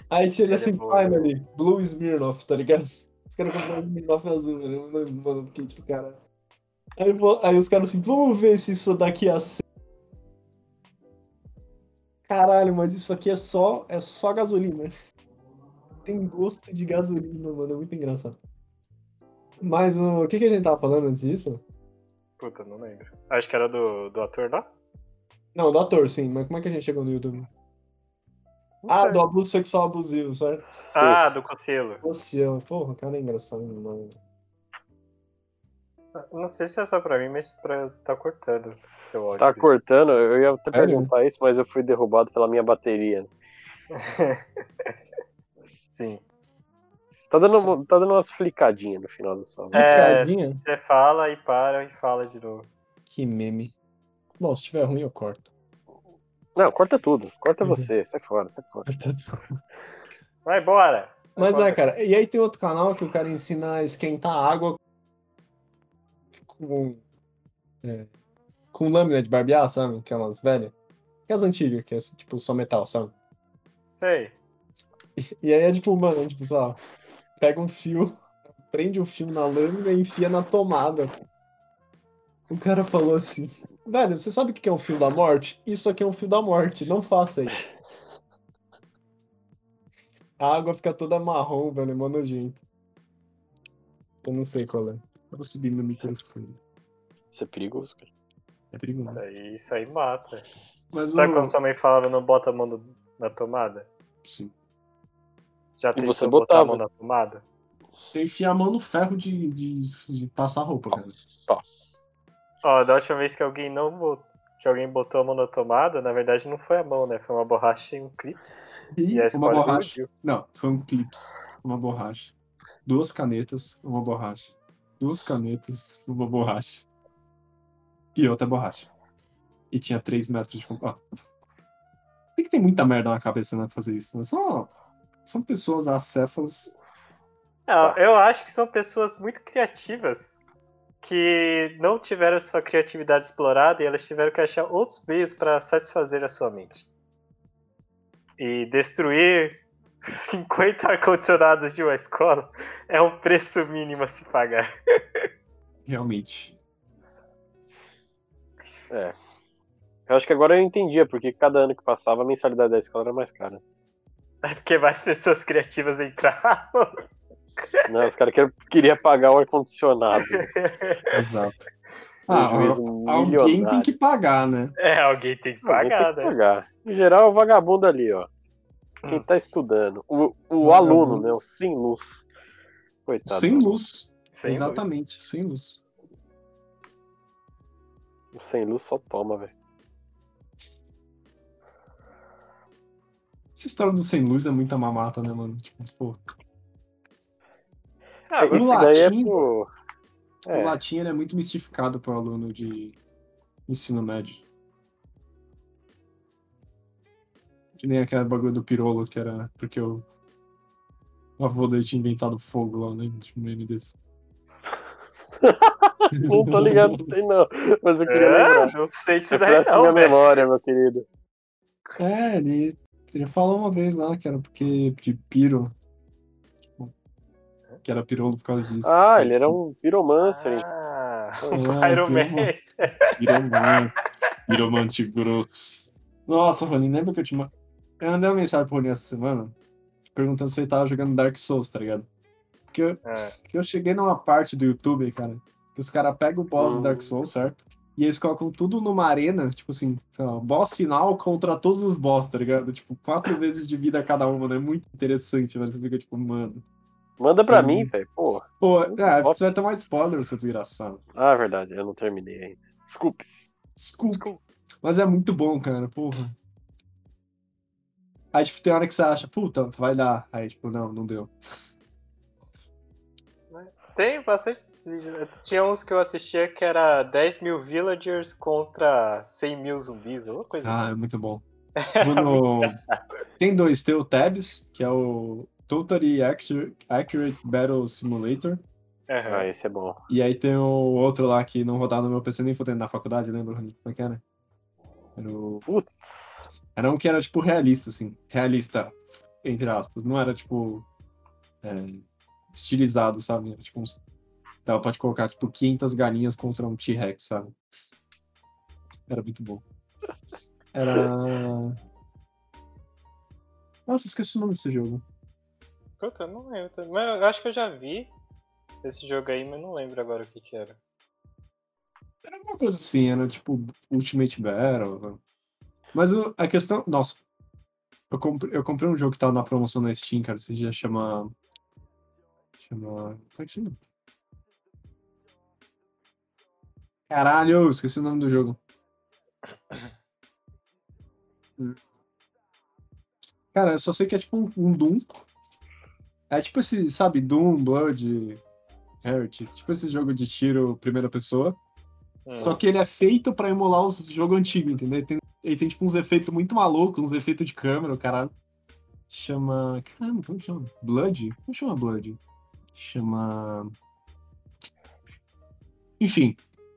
Aí chega Ele é assim, bom, é finally, Blue Smirnoff, tá ligado? Os caras compraram Smirnoff azul, velho. Mano, porque, tipo, cara. Aí, aí os caras assim, vamos ver se isso daqui a ser. Caralho, mas isso aqui é só, é só gasolina. Tem gosto de gasolina, mano. É muito engraçado. Mas o, o que, que a gente tava falando antes disso? Puta, não lembro. Acho que era do, do ator lá? Não, do ator, sim. Mas como é que a gente chegou no YouTube? Não Ah, sei. do abuso sexual abusivo, certo? Ah, do Cossielo. Luciano. Porra, o cara é engraçado, mano. Não sei se é só pra mim, mas pra tá cortando seu áudio. Tá cortando, eu ia até perguntar isso, mas eu fui derrubado pela minha bateria. Sim. Tá dando, tá dando umas flicadinhas no final da sua. É. Picadinha? Você fala e para e fala de novo. Que meme. Bom, se tiver ruim, eu corto. Não, corta tudo. Corta Uhum. você, sai fora, sai fora. Vai, bora! Mas Vai, é, cara, e aí tem outro canal que o cara ensina a esquentar água com, é, com lâmina de barbear, sabe? Aquelas velhas. Aquelas antigas, que é tipo só metal, sabe? Sei. E aí é tipo, mano, tipo, sei lá, pega um fio, prende o fio na lâmina e enfia na tomada. O cara falou assim, velho, você sabe o que é um fio da morte? Isso aqui é um fio da morte, não faça isso. A água fica toda marrom, velho, é mó nojento. Eu não sei qual é. Eu vou subir no microfone. Isso é perigoso, cara. É perigoso. Isso aí, isso aí mata. Mas Sabe o- quando sua mãe falava não bota a mão no- na tomada? Sim. Já E tentou você botar a botava? mão na tomada? Eu enfiar a mão no ferro de, de, de passar roupa, cara. Ó, da última vez que alguém não botou, que alguém botou a mão na tomada, na verdade não foi a mão, né? Foi uma borracha e um clips. E E a uma borracha. explodiu. Não, foi um clips, uma borracha. Duas canetas, uma borracha. Duas canetas, uma borracha. E outra borracha. E tinha 3 metros de compacto. Tem que ter muita merda na cabeça, né, pra fazer isso. Né? São, são pessoas acéfalas. Não, eu acho que são pessoas muito criativas que não tiveram sua criatividade explorada e elas tiveram que achar outros meios para satisfazer a sua mente. E destruir 50 ar-condicionados de uma escola é um preço mínimo a se pagar. Realmente. É. Eu acho que agora eu entendia, porque cada ano que passava a mensalidade da escola era mais cara. É porque mais pessoas criativas entravam. Não, os caras queriam queria pagar o ar-condicionado. Exato. Ah, Prejuízo alguém tem que pagar, né? É, alguém tem que Alguém pagar, tem que né? pagar. Em geral, é o vagabundo ali, ó. Quem Hum. tá estudando. O, o aluno, né? O sem luz. Coitado. Sem luz. Sem luz. Exatamente, sem luz. O sem luz só toma, velho. Essa história do sem luz é muita mamata, né, mano? Tipo, pô. Ah, o Isso daí é latim- pro. O É, latim ele é muito mistificado para o aluno de ensino médio. Que nem aquele bagulho do pirolo, que era porque o, o avô dele tinha inventado fogo lá, né? Tipo, um meme desse. não tô ligado se tem, não. Mas eu queria é, lembrar. não sei disso daí Refresca não, minha velho. memória, meu querido. É, ele, ele falou uma vez lá que era porque de piro. Tipo, que era pirolo por causa disso. Ah, ele era um piromancer. Ah, É, Iron Man. piromante. Grosso. Nossa, Rony, lembra que eu te ma- Eu mandei uma mensagem pro Rony essa semana perguntando se ele tava jogando Dark Souls, tá ligado? Porque eu, É. que eu cheguei numa parte do YouTube, cara, que os caras pegam o boss do Dark Souls, certo? E eles colocam tudo numa arena, tipo assim, sei lá, boss final contra todos os boss, tá ligado? Tipo, quatro vezes de vida cada uma, né? Muito interessante, mano. Você fica tipo, mano. Manda pra Hum. mim, velho. Pô. Pô, é, você vai tomar spoiler, seu desgraçado. Ah, é verdade, eu não terminei ainda. Desculpe. Desculpa. Mas é muito bom, cara, porra. Aí, tipo, tem hora que você acha, puta, vai dar. Aí, tipo, não, não deu. Tem bastante vídeos. Tinha uns que eu assistia que era 10 mil villagers contra 100 mil zumbis, alguma coisa Ah, assim. é muito bom. No- engraçado. Tem dois, tem o Tabs, que é o Totally Accurate, Accurate Battle Simulator. Aham. Ah, esse é bom. E aí tem o outro lá que não rodava no meu PC nem fodendo na faculdade, lembra, Rony? Como é que era? Era, o... Putz. era um que era, tipo, realista, assim. Realista, entre aspas. Não era, tipo, é, estilizado, sabe? Tipo, uns... Dava pra te colocar, tipo, 500 galinhas contra um T-Rex, sabe? Era muito bom. Era... Nossa, esqueci o nome desse jogo. Puta, eu não lembro. Mas eu acho que eu já vi esse jogo aí, mas não lembro agora o que que era. Era alguma coisa assim, era tipo Ultimate Battle. né? Mas a questão. Nossa. Eu comprei, eu comprei um jogo que tava na promoção na Steam, cara. Esse dia chama. É que chama? Caralho, esqueci o nome do jogo. Cara, eu só sei que é tipo um, um Doom. É tipo esse, sabe, Doom, Blood, Heretic. Tipo esse jogo de tiro primeira pessoa. Hum. Só que ele é feito pra emular os jogos antigos, entendeu? Ele tem, ele tem tipo uns efeitos muito malucos, uns efeitos de câmera, o cara chama. Caramba, como que chama? Blood? Como chama Blood? Chama. Enfim.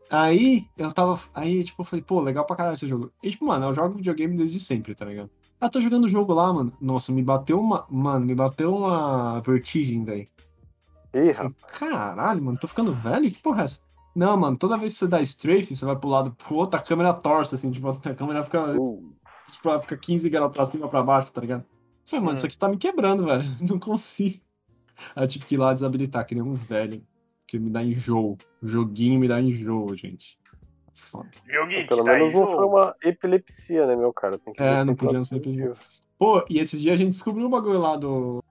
Aí eu tava. Aí, tipo, eu falei, pô, legal pra caralho esse jogo. E, tipo, mano, eu jogo videogame desde sempre, tá ligado? Ah, tô jogando o jogo lá, mano. Nossa, me bateu uma. Mano, me bateu uma vertigem, velho. Ih, falei, Caralho, mano, tô ficando velho? Que porra é essa? Não, mano, toda vez que você dá strafe, você vai pro lado pro outro, a câmera torce, assim, tipo, a câmera fica, uh, tipo, ela fica 15 graus pra cima, pra baixo, tá ligado? Eu falei, mano, Hum. isso aqui tá me quebrando, velho. Não consigo. Aí eu tive que ir lá desabilitar, que nem um velho. Que me dá enjoo. O joguinho me dá enjoo, gente. Foda. Joguinho, pelo menos não aí, foi uma epilepsia, né, meu cara? Tem que É, não podia ser positivo. Pô, e esses dias a gente descobriu o bagulho lá do.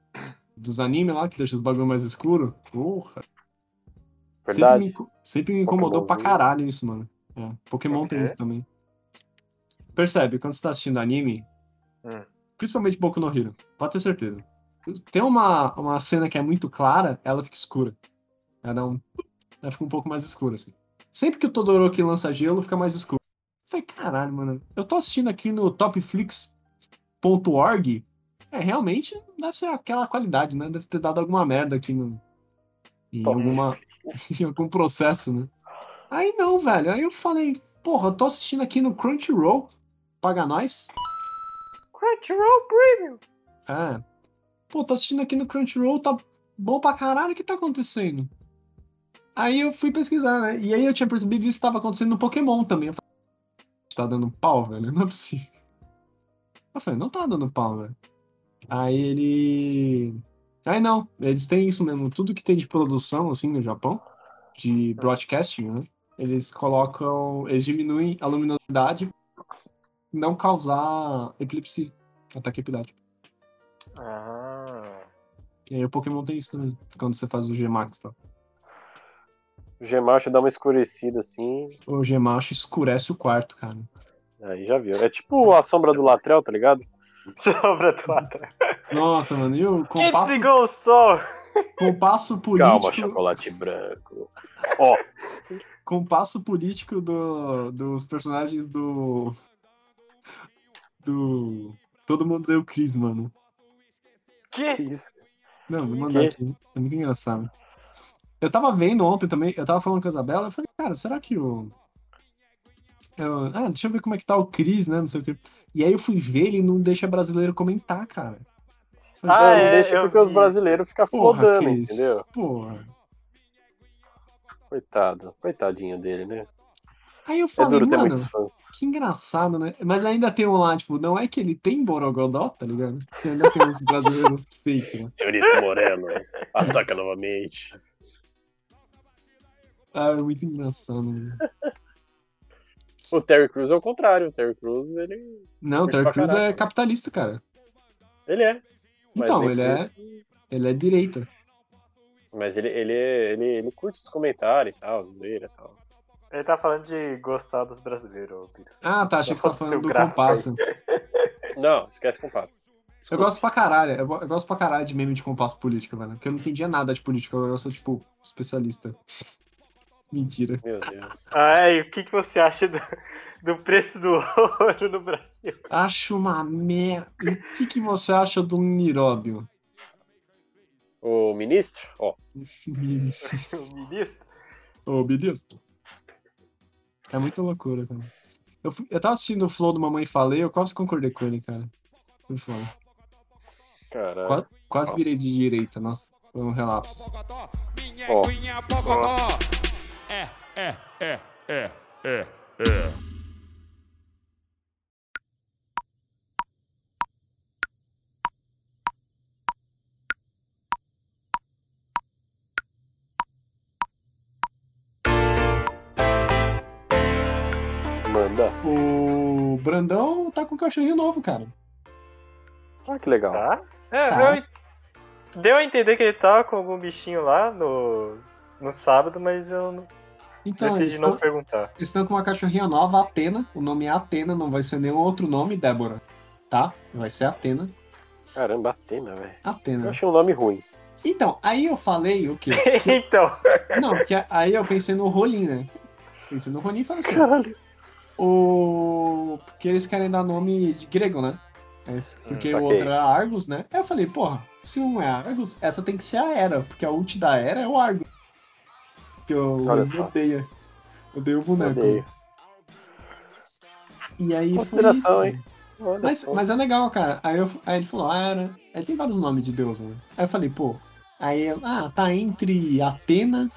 Dos animes lá, que deixa os bagulho mais escuro. Porra. Sempre me, Verdade. sempre me incomodou pra caralho isso, mano. É, Pokémon tem isso também. Percebe, quando você tá assistindo anime, Hum. principalmente Boku no Hero, pode ter certeza. Tem uma, uma cena que é muito clara, ela fica escura. Ela dá um. Ela fica um pouco mais escura, assim. Sempre que o Todoroki lança gelo, fica mais escuro. Eu falei, caralho, mano. Eu tô assistindo aqui no topflix.org. É, realmente deve ser aquela qualidade, né? Deve ter dado alguma merda aqui no. Em alguma. em algum processo, né? Aí não, velho. Aí eu falei, porra, eu tô assistindo aqui no Crunchyroll. Paga nós. Crunchyroll Premium. É. Pô, tô assistindo aqui no Crunchyroll, tá bom pra caralho, o que tá acontecendo? Aí eu fui pesquisar, né? E aí eu tinha percebido que isso tava acontecendo no Pokémon também. Eu falei, tá dando pau, velho? Não é possível. Eu falei, não tá dando pau, velho. Aí ele. Aí não, eles têm isso mesmo. Tudo que tem de produção, assim, no Japão, de broadcasting, né? Eles colocam. Eles diminuem a luminosidade não causar epilepsia, ataque epilético. Ah. E aí o Pokémon tem isso também, quando você faz o G-Max, tá? O Gemacho dá uma escurecida assim, O G-Max escurece o quarto, cara. aí já viu. É tipo a sombra do Latrell, tá ligado? Sobra do atrás. Nossa, mano, e o Quem compasso, desligou o sol? compasso Calma, político, chocolate branco. Ó, compasso político do, dos personagens do. Do. Todo mundo deu Chris, mano. Que? que isso? Não, vou mandar aqui. É muito engraçado. Eu tava vendo ontem também, eu tava falando com a Isabela, eu falei, cara, será que o. Eu, ah, deixa eu ver como é que tá o Cris, né? Não sei o que. E aí eu fui ver, ele não deixa brasileiro comentar, cara. Falei, Ah, é, deixa eu porque os vi. brasileiros ficam flodando, Cris. entendeu? Porra. Coitado, coitadinho dele, né? Aí eu É falei, duro ter mano, muitos fãs. que engraçado, né? Mas ainda tem um lá, tipo, não é que ele tem Borogodó, tá ligado? Porque ainda tem uns brasileiros fake, né? Senhorita Moreno, ataca novamente. Ah, é muito engraçado, né? O Terry Crews é o contrário. O Terry Crews, ele, Não, o Terry Crews é capitalista, cara. ele é. Então, ele é, ele é direita. Mas ele, ele, ele, ele curte os comentários e tal, zoeira e tal. Ele tá falando de gostar dos brasileiros, Piro. Ah, tá, achei que você tava Seu falando do compasso. Não, esquece compasso. Eu Desculpa. gosto pra caralho, eu, eu gosto pra caralho de meme de compasso político, velho. Porque eu não entendia nada de política, eu sou, tipo, especialista. Mentira. Meu Deus. Ah, e o que, que você acha do, do preço do ouro no Brasil? Acho uma merda. E o que, que você acha do Niróbio? O ministro, ó, O ministro? Ô, beleza? É muita loucura, cara. Eu, eu tava assistindo o Flow do Mamãe Falei, eu quase concordei com ele, cara. Foi foda. caralho. Quase, quase virei de direita, nossa. Foi um relapso. Ó. aguinha pocotó. É, é, é, é, é, é. O Brandão tá com um cachorrinho novo, cara. Ah, que legal. Tá? É, Tá. eu- Deu a entender que ele tava com algum bichinho lá no, no sábado, mas eu não- Então, eles decidi não estão, perguntar. eles estão com uma cachorrinha nova, Atena. O nome é Atena, não vai ser nenhum outro nome, Débora. Tá? Vai ser Atena. Caramba, Atena, velho. Eu Atena. achei um nome ruim. Então, aí eu falei o quê? então, Não, porque aí eu pensei no Rolim, né? Pensei no Rolim e falei assim, Caralho. O... Porque eles querem dar nome de grego, né? Esse- Porque Hum, o outro era Argos, né? Aí eu falei, porra, se um é Argos, essa tem que ser a Era, porque a ult da Era é o Argos. Que eu odeio. Odeio o boneco. Odeio. E aí Consideração, foi isso. hein? Mas, mas é legal, cara. Aí, eu, aí ele falou, ah, era. Ele tem vários nomes de deus, né? Aí eu falei, pô. Aí ah, tá entre Atena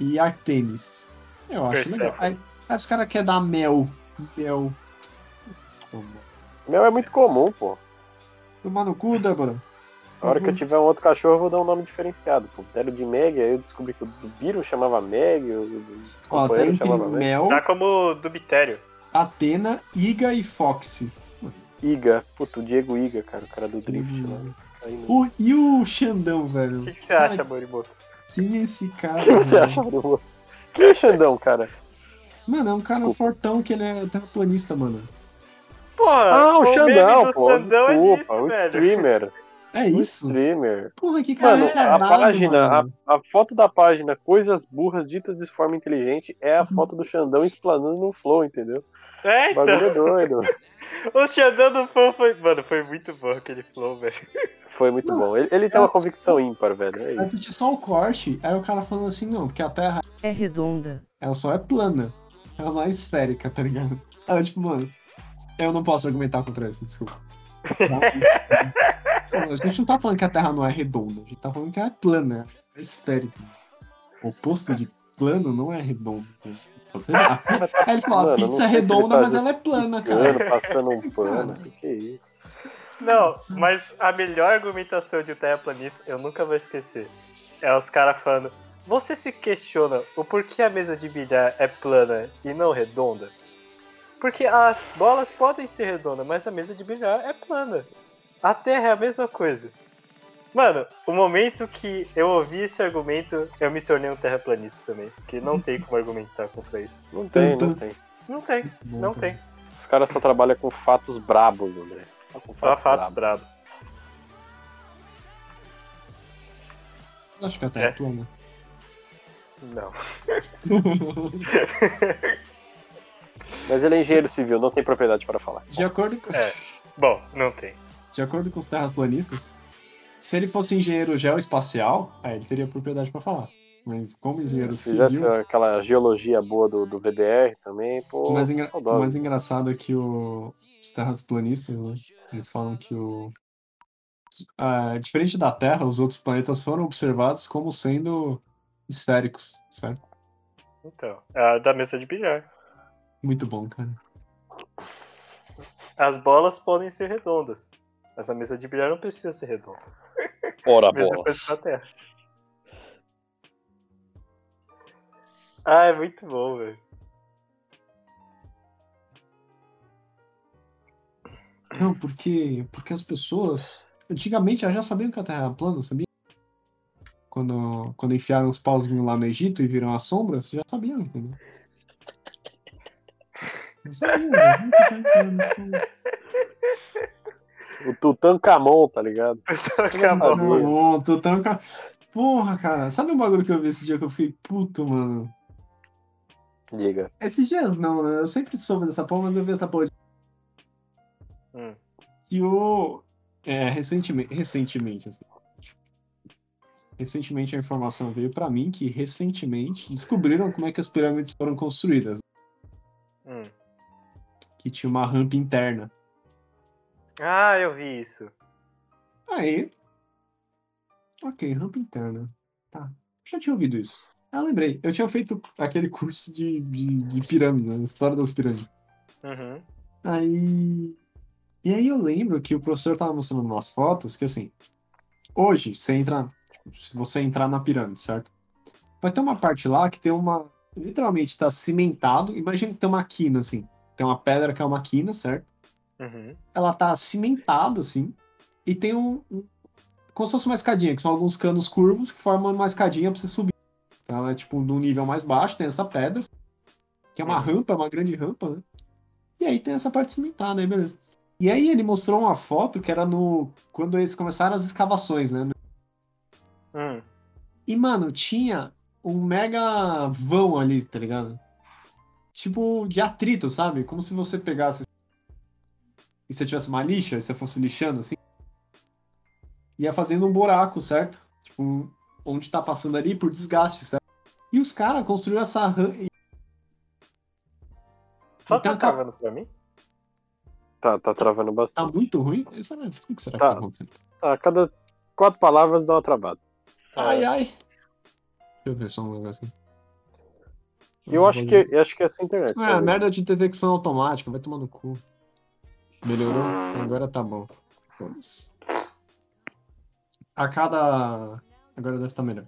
e Artemis. Eu acho legal. Aí, aí os caras querem dar mel. Mel. Toma. Meu é muito comum, pô. Tomar no cu, Débora. A hora que eu tiver um outro cachorro, eu vou dar um nome diferenciado. Pô, deram de Meg, aí eu descobri que o do Biro chamava Meg, o dos tá companheiros entre chamava Meg. Mel, tá como Dubitério. Atena, Iga e Foxy. Iga, puto, o Diego Iga, cara, o cara do Drift lá. Hum. Aí, né? O, e o Xandão, velho? O que, que você acha, Morimoto? Quem é esse cara? O que você velho? acha, Bruno? Quem é Xandão, cara? Mano, é um cara Desculpa. fortão que ele é terraplanista, mano. Porra, Ah, o meme Xandão, pô. Xandão é Desculpa, disso, o velho. streamer. É O isso? streamer. Porra, que cara Mano, a página, a, mano. a foto da página Coisas Burras Ditas de Forma Inteligente é a foto do Xandão explanando no Flow, entendeu? É, O então. bagulho é doido. O Xandão do Flow foi. Mano, foi muito bom aquele Flow, velho. Foi muito bom. Ele, ele tem uma convicção ímpar, velho. É Eu assisti só o corte, aí o cara falando assim, não, porque a Terra, É redonda. ela só é plana. Ela não é esférica, tá ligado? Aí eu, tipo, mano, eu não posso argumentar contra isso, desculpa. Tá? A gente não tá falando que a Terra não é redonda, a gente tá falando que ela é plana, é esférica. O oposto de plano não é redondo. Pode ser. A pi- Aí ele falou, a Mano, pizza é redonda, tá mas ela é plana, cara. Passando um pano. Cara. Que que é isso? Não, mas a melhor argumentação de terraplanista, eu nunca vou esquecer. É os caras falando. Você se questiona o porquê a mesa de bilhar é plana e não redonda? Porque as bolas podem ser redondas, mas a mesa de bilhar é plana. A Terra é a mesma coisa. Mano, o momento que eu ouvi esse argumento, eu me tornei um terraplanista também. Porque não tem como argumentar contra isso. Não tem, não tem. Não tem, não cara. tem. Os caras só trabalham com fatos brabos, André. Só com Só fatos brabos. bravos. Acho que a Terra é É. plana. Não. Mas ele é engenheiro civil, não tem propriedade para falar. De acordo com... É. Bom, não tem. De acordo com os terraplanistas, se ele fosse engenheiro geoespacial, aí ele teria propriedade pra falar. Mas como engenheiro Se fizesse civil, aquela geologia boa do, do VDR também, pô, o mais, engra- mais engraçado é que o- os terraplanistas, né, eles falam que o ah, diferente da Terra, os outros planetas foram observados como sendo esféricos, certo? Então, é a da mesa de bilhar. Muito bom, cara. As bolas podem ser redondas, mas a mesa de bilhar não precisa ser redonda. Ora, Mesma bola. coisa com a Terra. Ah, é muito bom, velho. Não, porque, porque as pessoas. Antigamente elas já sabiam que a Terra era plana, sabia? Quando, quando enfiaram os pauzinhos lá no Egito e viram as sombras, já sabiam, entendeu? Já sabiam, já viram que a Terra era plana. O Tutankhamon, tá ligado? Sabia. Não, tão. ca- Porra, cara, sabe um bagulho que eu vi esse dia que eu fiquei puto, mano? Diga. Esses dias não, né? Eu sempre soube dessa porra, mas eu vi essa porra. de- Hum. Que o. É, recentemente, recentemente, assim. Recentemente a informação veio pra mim que recentemente descobriram como é que as pirâmides foram construídas. Hum. Que tinha uma rampa interna. Ah, eu vi isso. Aí. Ok, rampa interna. Tá. Já tinha ouvido isso. Ah, lembrei. Eu tinha feito aquele curso de, de, de pirâmide, né? História das pirâmides. Uhum. Aí. E aí eu lembro que o professor tava mostrando umas fotos que assim. Hoje, você entra. Se você entrar na pirâmide, certo? Vai ter uma parte lá que tem uma. Literalmente tá cimentado. Imagina que tem uma quina assim. tem uma pedra que é uma quina, certo? Uhum. Ela tá cimentada, assim, e tem um, um- como se fosse uma escadinha, que são alguns canos curvos que formam uma escadinha pra você subir. Então ela é tipo num nível mais baixo, tem essa pedra, que é uma Uhum. rampa, uma grande rampa, né? E aí tem essa parte cimentada, aí beleza. E aí ele mostrou uma foto que era no. Quando eles começaram as escavações, né? E, mano, tinha um mega vão ali, tá ligado? Tipo, de atrito, sabe? Como se você pegasse e você tivesse uma lixa e você fosse lixando, assim. Ia fazendo um buraco, certo? Tipo, onde tá passando ali por desgaste, certo? E os caras construíram essa ram... Só Então, tá travando pra mim? Tá, tá travando Tá bastante. muito ruim? O que será Tá. que tá acontecendo? Tá, cada quatro palavras dá uma travada. Ai, ai. Deixa eu ver só um negócio aqui. Eu acho que, eu acho que é a sua internet. Ah, tá? merda de detecção automática, vai tomar no cu. Melhorou? Agora tá bom. Foda-se. A cada. Agora deve estar melhor.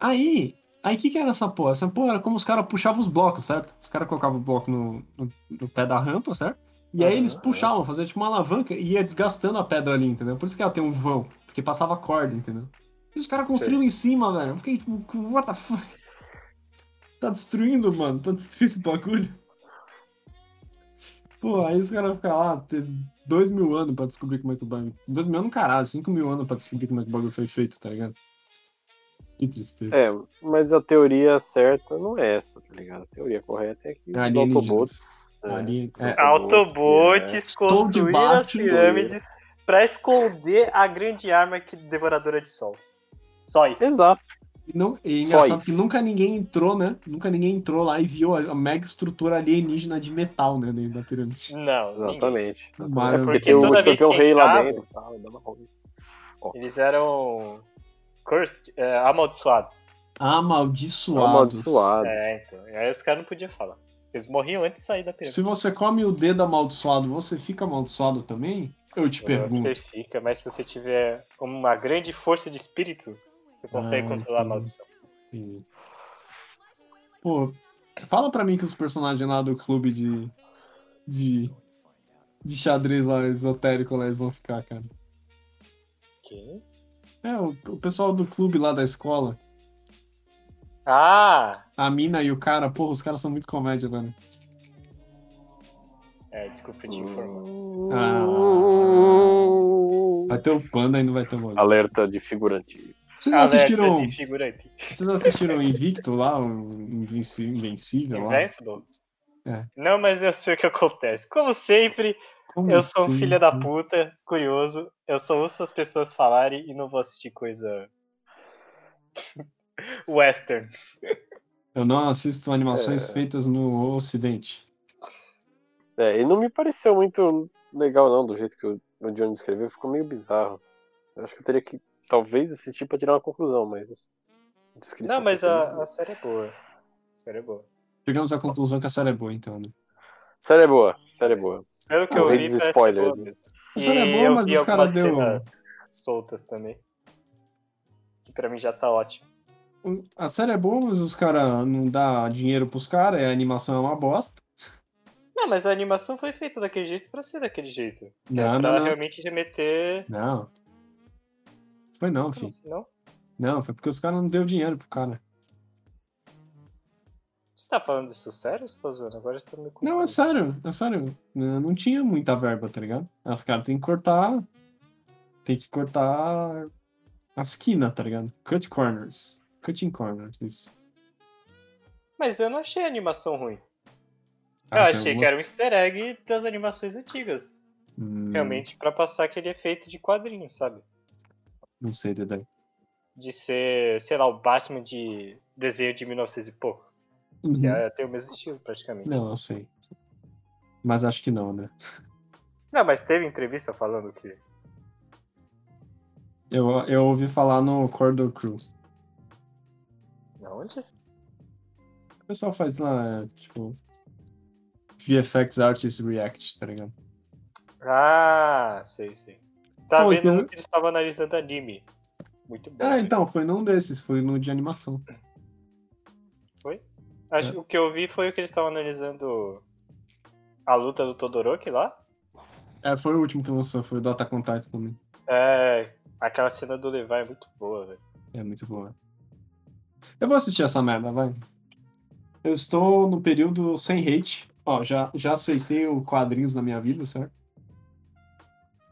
Aí. Aí o que, que era essa porra? Essa porra era como os caras puxavam os blocos, certo? Os caras colocavam o bloco no, no, no pé da rampa, certo? E aí eles puxavam, faziam tipo uma alavanca e ia desgastando a pedra ali, entendeu? Por isso que ela tem um vão, porque passava corda, entendeu? E os caras construíram em cima, velho. Eu fiquei tipo, what the fuck? Tá destruindo, mano. Tá destruindo o bagulho. Pô, aí os caras ficam lá, ter dois mil anos pra descobrir como é que o bagulho. Dois mil anos, caralho, cinco mil anos pra descobrir como é que o bagulho foi feito, tá ligado? Que tristeza. É, mas a teoria certa não é essa, tá ligado? A teoria correta é que os. Autobots. é, Ali, os é, Autobots, Estou construíram as pirâmides pra esconder a grande arma que devoradora de sols. Só isso. é. Exato. E Não, e é Só engraçado isso. que nunca ninguém entrou, né? Nunca ninguém entrou lá e viu a, a mega estrutura alienígena de metal, né? Dentro da pirâmide. Não. Exatamente. Mara- É porque porque tem o toda que rei lá dentro. Eles eram cursed, é, amaldiçoados. Amaldiçoados. Amaldiçoado. É, então. E aí os caras não podiam falar. Eles morriam antes de sair da pirâmide. Se você come o dedo amaldiçoado, você fica amaldiçoado também? Eu te pergunto. Você fica, mas se você tiver uma grande força de espírito, você consegue Ah, controlar a maldição. Entendi. Pô, fala pra mim que os personagens lá do clube de. de. de xadrez lá, esotérico lá, eles vão ficar, cara. Quem? É, o, o pessoal do clube lá da escola. Ah! A mina e o cara, porra, os caras são muito comédia, velho. É, desculpa te informar. Ah. Vai ter o panda e não vai ter o Molly. Alerta de figurante. Vocês Alerta assistiram. Vocês assistiram Invicto lá, o Invencível lá? É. Não, mas eu sei o que acontece. Como sempre, Como eu sou um assim? filho da puta, curioso. Eu só ouço as pessoas falarem e não vou assistir coisa. Western. Eu não assisto animações É. feitas no Ocidente. É, e não me pareceu muito legal, não, do jeito que o, o Johnny escreveu. Ficou meio bizarro. Eu acho que eu teria que, talvez, assistir pra tirar uma conclusão, mas. a descrição Não, mas a, a série é boa. A série é boa. Chegamos à conclusão que a série é boa, então, né? Série é boa, série é boa. Pelo que eu vi, spoilers, boa né? A série é boa, mas os caras deu- soltas também. Que pra mim já tá ótimo. A série é boa, mas os caras não dá dinheiro pros caras, a animação é uma bosta. Não, mas a animação foi feita daquele jeito pra ser daquele jeito. Não, é não, pra não. realmente remeter. Não. Foi não, filho. assim, não? Não, foi porque os caras não deu dinheiro pro cara. Você tá falando isso sério você tá zoando? Agora eu tô meio Não, é sério, é sério. Não não tinha muita verba, tá ligado? Os caras têm que cortar. Tem que cortar as quinas, tá ligado? Cut corners. Cutting corners, isso. Mas eu não achei a animação ruim. Ah, eu achei alguma- que era um easter egg das animações antigas. Hum, Realmente pra passar aquele efeito de quadrinho, sabe? Não sei, Dedé. De ser, sei lá, o Batman de desenho de 1900 e pouco. Que Uhum. é, tem o mesmo estilo, praticamente. Não, eu sei. Mas acho que não, né? Não, mas teve entrevista falando que. Eu, eu ouvi falar no Corridor Cruise. Onde? O pessoal faz lá, tipo. VFX Artist React, tá ligado? Ah, sei, sei. Tá Pô, vendo não- que eles estavam analisando anime. Muito bom. Né? então, foi num desses, foi no de animação. Acho é. O que eu vi foi o que eles estavam analisando A luta do Todoroki lá? É, foi o último que lançou, foi o do Attack on Titan também. É. Aquela cena do Levi é muito boa, velho. É muito boa. Eu vou assistir essa merda, vai. Eu estou no período sem hate. Ó, já, já aceitei o quadrinhos na minha vida, certo?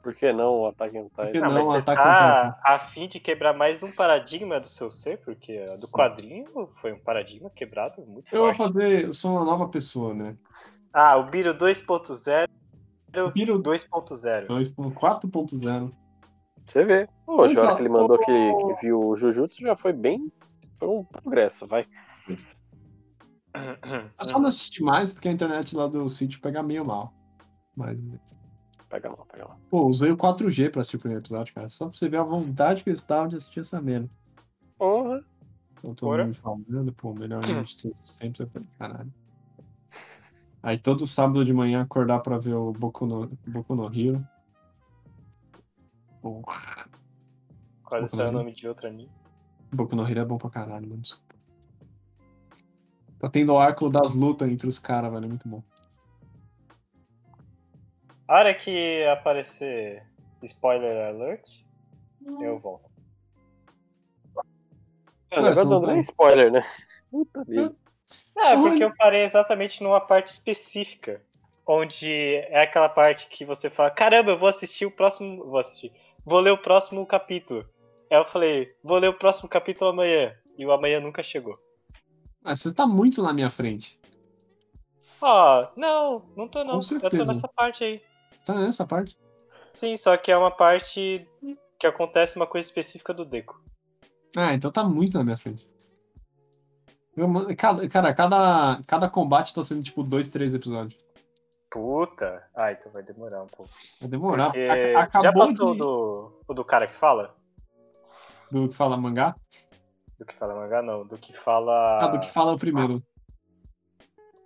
Por que não o Attack on Por que Titan? Ah, não, mas você Attack on tá a fim de quebrar mais um paradigma do seu ser? Porque a do Sim. quadrinho foi um paradigma quebrado muito Eu vou forte. fazer. Eu sou uma nova pessoa, né? Ah, o Biro 2.0 Viro 2.0. 4.0. Você vê. Pô, a hora que ele mandou que, que viu o Jujutsu já foi bem. Foi um progresso, vai. Eu só não assisti mais porque a internet lá do sítio pega meio mal. Mas, Pega lá, pega lá. pô, usei o 4G pra assistir o primeiro episódio, cara. Só pra você ver a vontade que eu estava de assistir essa merda. Porra. Eu tô Ora. me falando, pô, melhor anime de todos os tempos. Eu falei, caralho. Aí todo sábado de manhã acordar pra ver o Boku no, Boku no Hero. Pô, Quase saiu o nome de outro anime. Boku no Hero é bom pra caralho, mano. Desculpa. Tá tendo o arco das lutas entre os caras, velho. É muito bom. A hora que aparecer spoiler alert, eu volto. É, são não é spoiler, né? Puta vida. É, Olha. porque eu parei exatamente numa parte específica. Onde é aquela parte que você fala, caramba, eu vou assistir o próximo. Vou assistir. Vou ler o próximo capítulo. Aí eu falei, vou ler o próximo capítulo amanhã. E o amanhã nunca chegou. Ah, você tá muito na minha frente. Ó, não, não tô não. Com Eu tô certeza. nessa parte aí. Tá nessa parte? Sim, só que é uma parte que acontece uma coisa específica do Deco. Ah, então tá muito na minha frente. Eu, cara, cada, cada combate tá sendo tipo dois, três episódios. Puta. Ah, então vai demorar um pouco. Vai demorar. Porque Ac- já Acabou passou de... do, o do cara que fala? do que fala mangá? Do que fala mangá, não. Do que fala. Ah, do que fala o primeiro.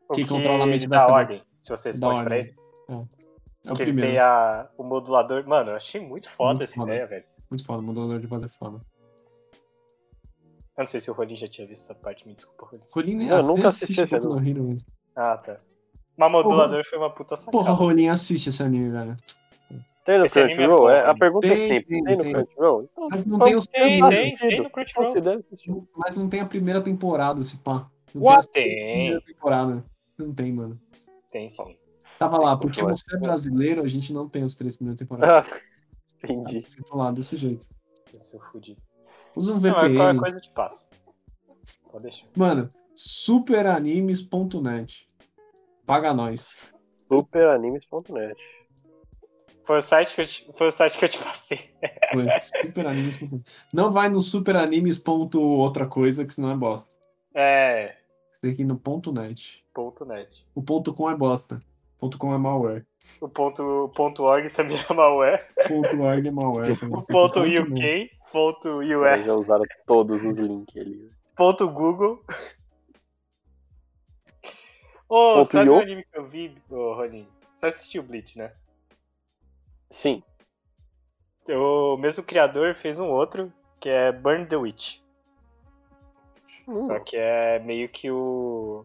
o que controla a mente dessa ordem. Se você Da responde pra ele. É o que ele primeiro. tem a, o modulador. Mano, eu achei muito foda Muito essa foda. ideia, velho. Muito foda, modulador de voz é foda. Eu não sei se o Rolim já tinha visto essa parte, me desculpa, Rolim. Rolim nem Eu assiste, nunca assisti esse velho. Ah, tá. Mas modulador foi uma puta sacada. Porra, Rolim assiste esse anime, velho. Tem no Esse anime é Crunchyroll? bom, É, a pergunta é Tem, simples. tem, Tem no tem. Crunchyroll? Então, Mas não então tem os Tem, tem, tem no Crunchyroll. Considera assistir. mas não tem a primeira temporada, esse pá. Não What? Tem. temporadas. Não tem, mano. Tem sim. Tava lá, porque você é brasileiro, a gente não tem os três primeiras temporadas. Ah, entendi. Tá escrito lá, desse jeito. Eu sou fudido. Usa um Não, mas qualquer VPN. coisa eu te passo. Pode deixar. Mano, superanimes.net. Paga nós. Superanimes.net. Foi o site que eu te, foi o site que eu te passei. Foi, superanimes.net. Não vai no superanimes. outra coisa, que senão é bosta. É. Tem que ir no ponto .net. Ponto net. O ponto .com é bosta. Ponto .com é malware. O ponto, ponto org também é malware. Ponto .org é malware também. O ponto UK, ponto Eles US, já usaram todos os links ali. ponto Google. Ô, Ponto sabe o anime que eu vi, ô Ronin? Você assistiu Bleach, né? Sim. O mesmo criador fez um outro, que é Burn the Witch. Hum, Só que é meio que o.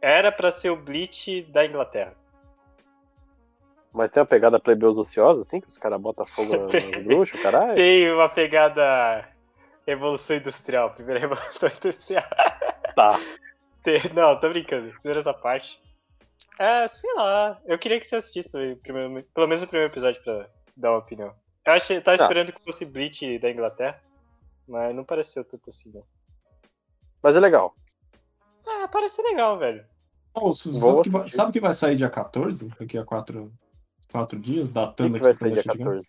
Era pra ser o Bleach da Inglaterra. Mas tem uma pegada plebeus ociosa, assim, que os caras botam fogo no- nos bruxos, caralho. Tem uma pegada Revolução Industrial, primeira Revolução Industrial. Tá. Tem- Não, tô brincando. Viram essa parte? É, sei lá. Eu queria que você assistisse o primeiro- pelo menos o primeiro episódio pra dar uma opinião. Eu achei, tava Tá. esperando que fosse Bleach da Inglaterra, mas não pareceu tanto assim, não. Mas é legal. Ah, parece legal, velho. Ô, sabe, que vai, sabe que vai sair dia 14? Daqui a quatro, quatro dias, O datando que, que vai aqui sair dia vai chegar. 14?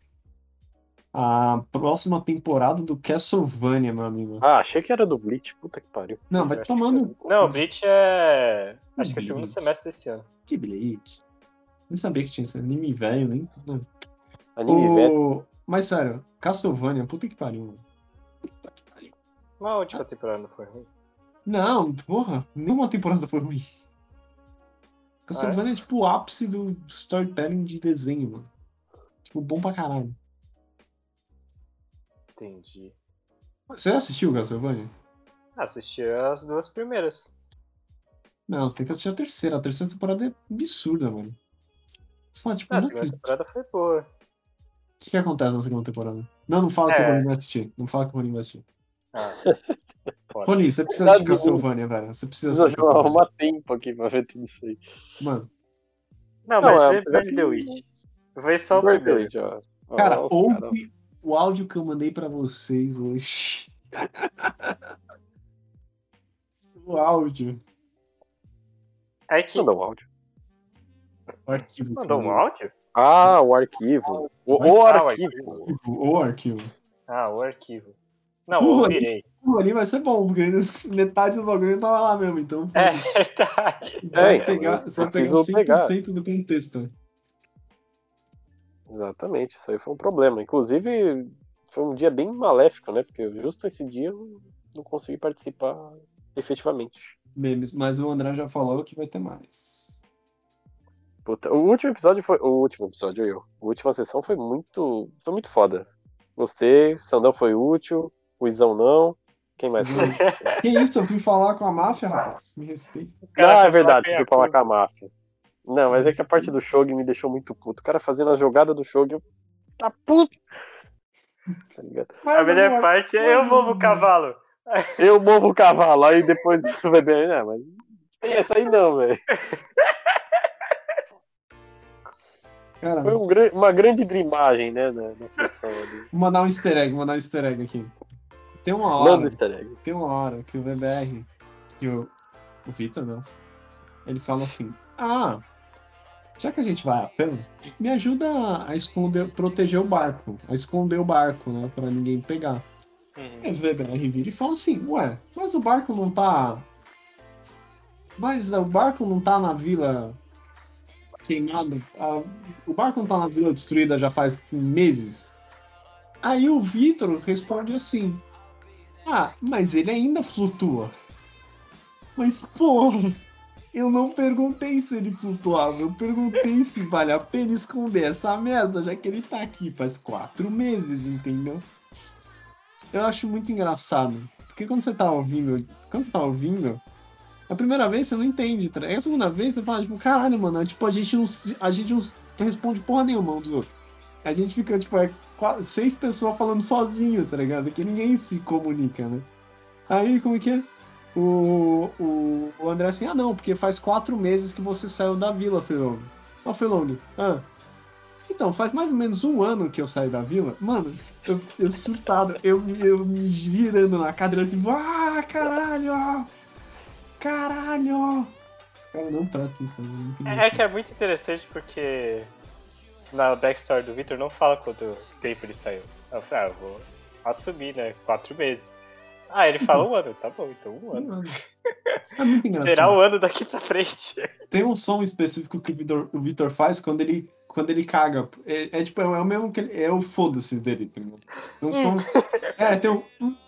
A próxima temporada do Castlevania, meu amigo. Ah, achei que era do Bleach. Puta que pariu. Não, vai tomando. Não, Bleach é. Acho que é Bleach. segundo semestre desse ano. Que Bleach. Nem sabia que tinha esse anime velho, nem. Anime velho. O... Mas sério, Castlevania, puta que pariu, mano. Puta que pariu. Mas a última temporada não foi ruim. Não, porra, nenhuma temporada foi ruim. Castlevania é tipo o ápice do storytelling de desenho, mano. Tipo, bom pra caralho. Entendi. Você assistiu Castlevania? Ah, assisti as duas primeiras. Não, você tem que assistir a terceira. A terceira temporada é absurda, mano. Você fala, tipo, Ah, a segunda temporada foi boa. O que, que acontece na segunda temporada? Não, não fala que É. o Rony vai assistir. Não fala que o Rony vai assistir. Ah, Foda. Rony, você precisa assistir Castlevania, velho. Você precisa assistir Castlevania. arrumar tempo aqui pra ver tudo isso aí. Mano, Não, Não, mas é, vê Burn the Witch. Vê só o Burn the. Witch, ó. Cara, os ouve cara- o áudio que eu mandei pra vocês hoje. o áudio. É que. Mandou um áudio. O arquivo. Mandou eu um áudio? Ah, o arquivo. O, Vai- o Ah, o arquivo. O arquivo. Ah, o arquivo. Não, eu virei. O ali vai ser bom, porque metade do bagulho tava lá mesmo, então. É verdade. Vai É, pegar, eu você vai pegar preciso 100% pegar. do contexto. Exatamente, isso aí foi um problema. Inclusive, foi um dia bem maléfico, né? Porque justo esse dia eu não consegui participar efetivamente. Memes, mas o André já falou que vai ter mais. Puta, o último episódio foi. O último episódio, eu. A última sessão foi muito. Foi muito foda. Gostei. Sandão foi útil. O Izão não. Quem mais foi? Que isso? Eu fui falar com a máfia, rapaz. Me respeita. cara ah, é verdade, foi falar com a máfia. Não, mas é que a parte do Shogun me deixou muito puto. O cara fazendo a jogada do Shogun, eu. Tá puto! Tá ligado? A melhor parte é mas, eu movo o cavalo. Eu movo o cavalo, aí depois o bebê. Não, mas. Tem essa aí não, velho. Cara, Foi um uma grande drimagem, né, na, na sessão ali. vou mandar um easter egg, vou mandar um easter egg aqui. Tem uma Manda hora, easter egg. tem uma hora que o VBR e o, o Vitor, não, ele fala assim, ah, já que a gente vai a pé, me ajuda a esconder, proteger o barco, a esconder o barco, né, pra ninguém pegar. Uhum. Aí o VBR vira e fala assim, ué, mas o barco não tá... Mas o barco não tá na vila queimado? A- o barco não tá na vila destruída já faz meses? Aí o Vitor responde assim, ah, mas ele ainda flutua. Mas, porra, eu não perguntei se ele flutuava, eu perguntei se vale a pena esconder essa merda, já que ele tá aqui faz quatro meses, entendeu? Eu acho muito engraçado. Porque quando você tá ouvindo. Quando você tá ouvindo, a primeira vez você não entende, tá? A segunda vez você fala, tipo, caralho, mano, é, tipo, a gente não, a gente não responde porra nenhuma um dos outros. A gente fica, tipo, é, seis pessoas falando sozinho, tá ligado? Que ninguém se comunica, né? Aí, como é que é? O, o, o André assim, ah não, porque faz quatro meses que você saiu da vila, Felong. Ó, Felong, ah. Então, faz mais ou menos um ano que eu saí da vila. Mano, eu, eu surtado, eu, eu me girando na cadeira assim, ah, caralho. Caralho. Cara, não presta atenção. não entendi. É que é muito interessante porque na backstory do Victor não fala quanto tempo ele saiu. Eu falei, ah, eu vou assumir, né? Quatro meses. Ah, ele fala um ano, tá bom, então um ano. É muito Esperar engraçado. um ano daqui pra frente. Tem um som específico que o Vitor, o Vitor faz quando ele, quando ele caga. É, é tipo, é o mesmo que ele, é o foda-se dele, tá ligado? É um som. É, tem um.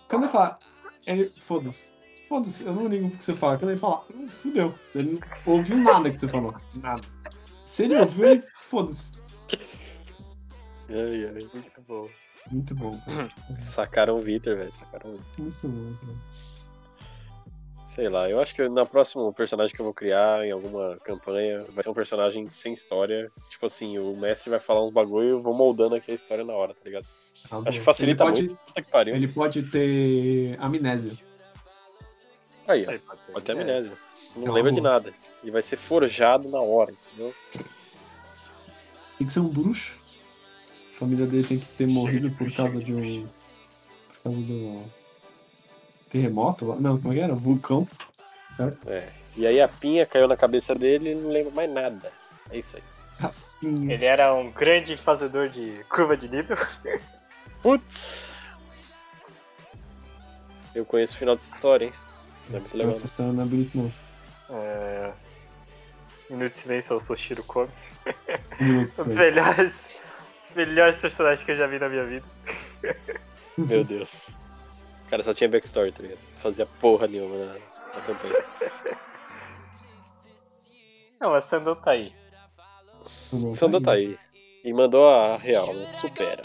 Quando ele fala, ele. Foda-se. Foda-se, eu não ligo pro que você fala. Quando ele fala, "Hum, fudeu. Ele não ouviu nada que você falou. Nada. Se ele ouviu, ele. Foda-se. Ai, ai. Muito bom. Muito bom, cara. Sacaram o Vitor, velho. Sacaram o Muito bom, cara. Sei lá, eu acho que na próxima personagem que eu vou criar em alguma campanha vai ser um personagem sem história. Tipo assim, o mestre vai falar uns bagulho e eu vou moldando aqui a história na hora, tá ligado? Tá. Acho que facilita ele pode, muito. Puta que pariu. Ele pode ter amnésia. Aí, ó. Pode ter Pode ter amnésia. amnésia. Não Tá lembra de nada. E vai ser forjado na hora, entendeu? Tem que ser um bruxo. A família dele tem que ter morrido por causa de um. Por causa do. Terremoto lá? Não, como é que era? Vulcão. Certo? É. E aí a pinha caiu na cabeça dele e não lembra mais nada. É isso aí. Ele era um grande fazedor de curva de nível. Putz! Eu conheço o final dessa história, hein? Não é Essa história não é bonito, não. É... Minuto de silêncio ao Soshiro Komi. Um dos melhores, melhores personagens que eu já vi na minha vida. Meu Deus. O cara só tinha backstory, tá ligado? Não Fazia porra nenhuma na, na campanha. Não, mas Sandão tá aí. Não, Sandro tá aí. E mandou a real, né? Supera.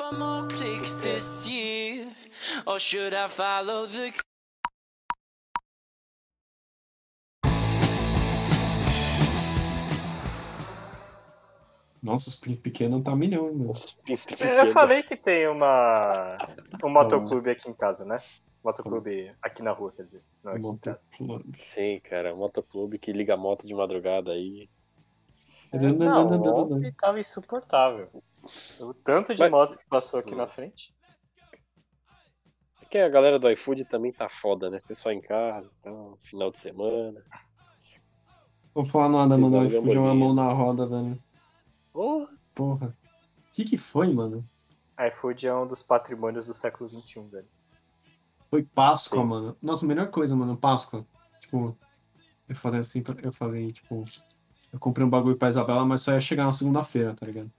Nossa, os pintos pequenos tá milhão, pintos Eu falei que tem uma. um motoclube aqui em casa, né? Motoclube aqui na rua, quer dizer. Não aqui em casa. Sim, cara, motoclube que liga a moto de madrugada aí. Não, ontem tava insuportável. O tanto de Mas- moto que passou aqui na frente. É que a galera do iFood também tá foda, né? Pessoal em casa, então, final de semana. Vou falar nada, mano. O iFood é uma mão na roda, velho. Porra, Porra. O que que foi, mano? iFood é um dos patrimônios do século XXI, velho. Foi Páscoa, Sim. mano. Nossa, melhor coisa, mano. Páscoa. Tipo, eu falei assim, eu falei, tipo, eu comprei um bagulho pra Isabela, mas só ia chegar na segunda-feira, tá ligado?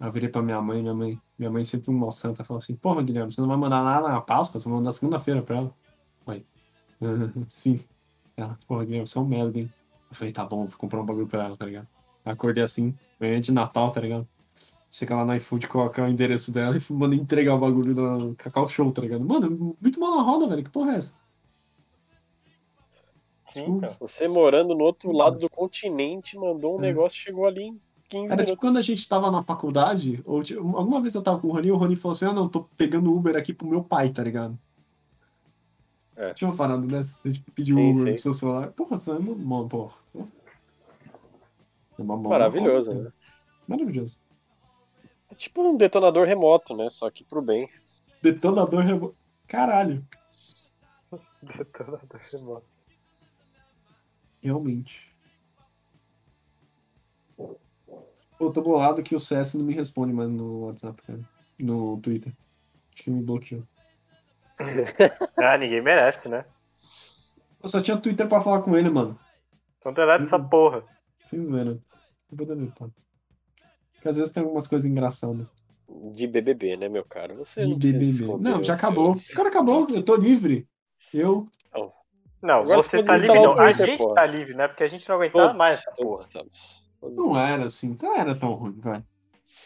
Aí eu virei pra minha mãe, minha mãe, minha mãe sempre uma santa, falou assim, porra, Guilherme, você não vai mandar nada na Páscoa, você vai mandar segunda-feira pra ela. Mãe, sim. Ela, porra, Guilherme, você é um merda, hein? Eu falei, tá bom, vou comprar um bagulho pra ela, tá ligado? Acordei assim, manhã de Natal, tá ligado? Chega lá no iFood, coloca o endereço dela e manda entregar o bagulho da Cacau Show, tá ligado? Mano, muito mal na roda, velho. Que porra é essa? Sim, então. você morando no outro lado do continente, mandou um É. negócio, chegou ali em 15 Era tipo minutos. quando a gente tava na faculdade, ou tipo, alguma vez eu tava com o Rony, e o Rony falou assim: Ah, não, tô pegando Uber aqui pro meu pai, tá ligado? É. Tinha uma parada dessa, você tipo, pediu Sim, Uber sim. no seu celular. Porra, você é uma mão, porra. Maravilhoso, né? Maravilhoso. É tipo um detonador remoto, né? Só que pro bem. Detonador rebo... Caralho, Detonador remoto. realmente. Pô, eu tô bolado que o CS não me responde mais no WhatsApp, cara. No Twitter. Acho que me bloqueou. Ah, ninguém merece, né? Eu só tinha Twitter pra falar com ele, mano. Então deleta essa porra. Sem zoeira. Eu vou deletar. Porque às vezes tem algumas coisas engraçadas. De BBB, né, meu caro? Você De não BBB. Não, já acabou. seus- Cara, acabou. Eu tô livre. Eu. Não, Agora você tá livre, não. o A gente porra. tá livre, né? Porque a gente não aguentava Todos, mais essa porra. estamos. Todos Não era assim. Não era tão ruim, vai.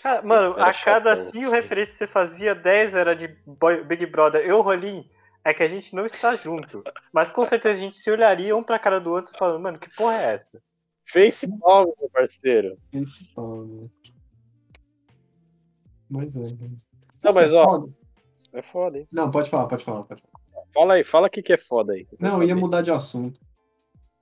Cara, mano, Era a cada chatão, cinco referências que você fazia, 10 era de Boy- Big Brother. Eu, Rolim, é que a gente não está junto. Mas com certeza a gente se olharia um pra cara do outro falando, mano, que porra é essa? Face palm, meu parceiro. Esse pau, né? Mas é. Não, mas É ó, foda. é foda, hein? Não, pode falar, pode falar. Pode falar. Fala aí, fala o que, que é foda aí. Não, eu ia mudar de assunto.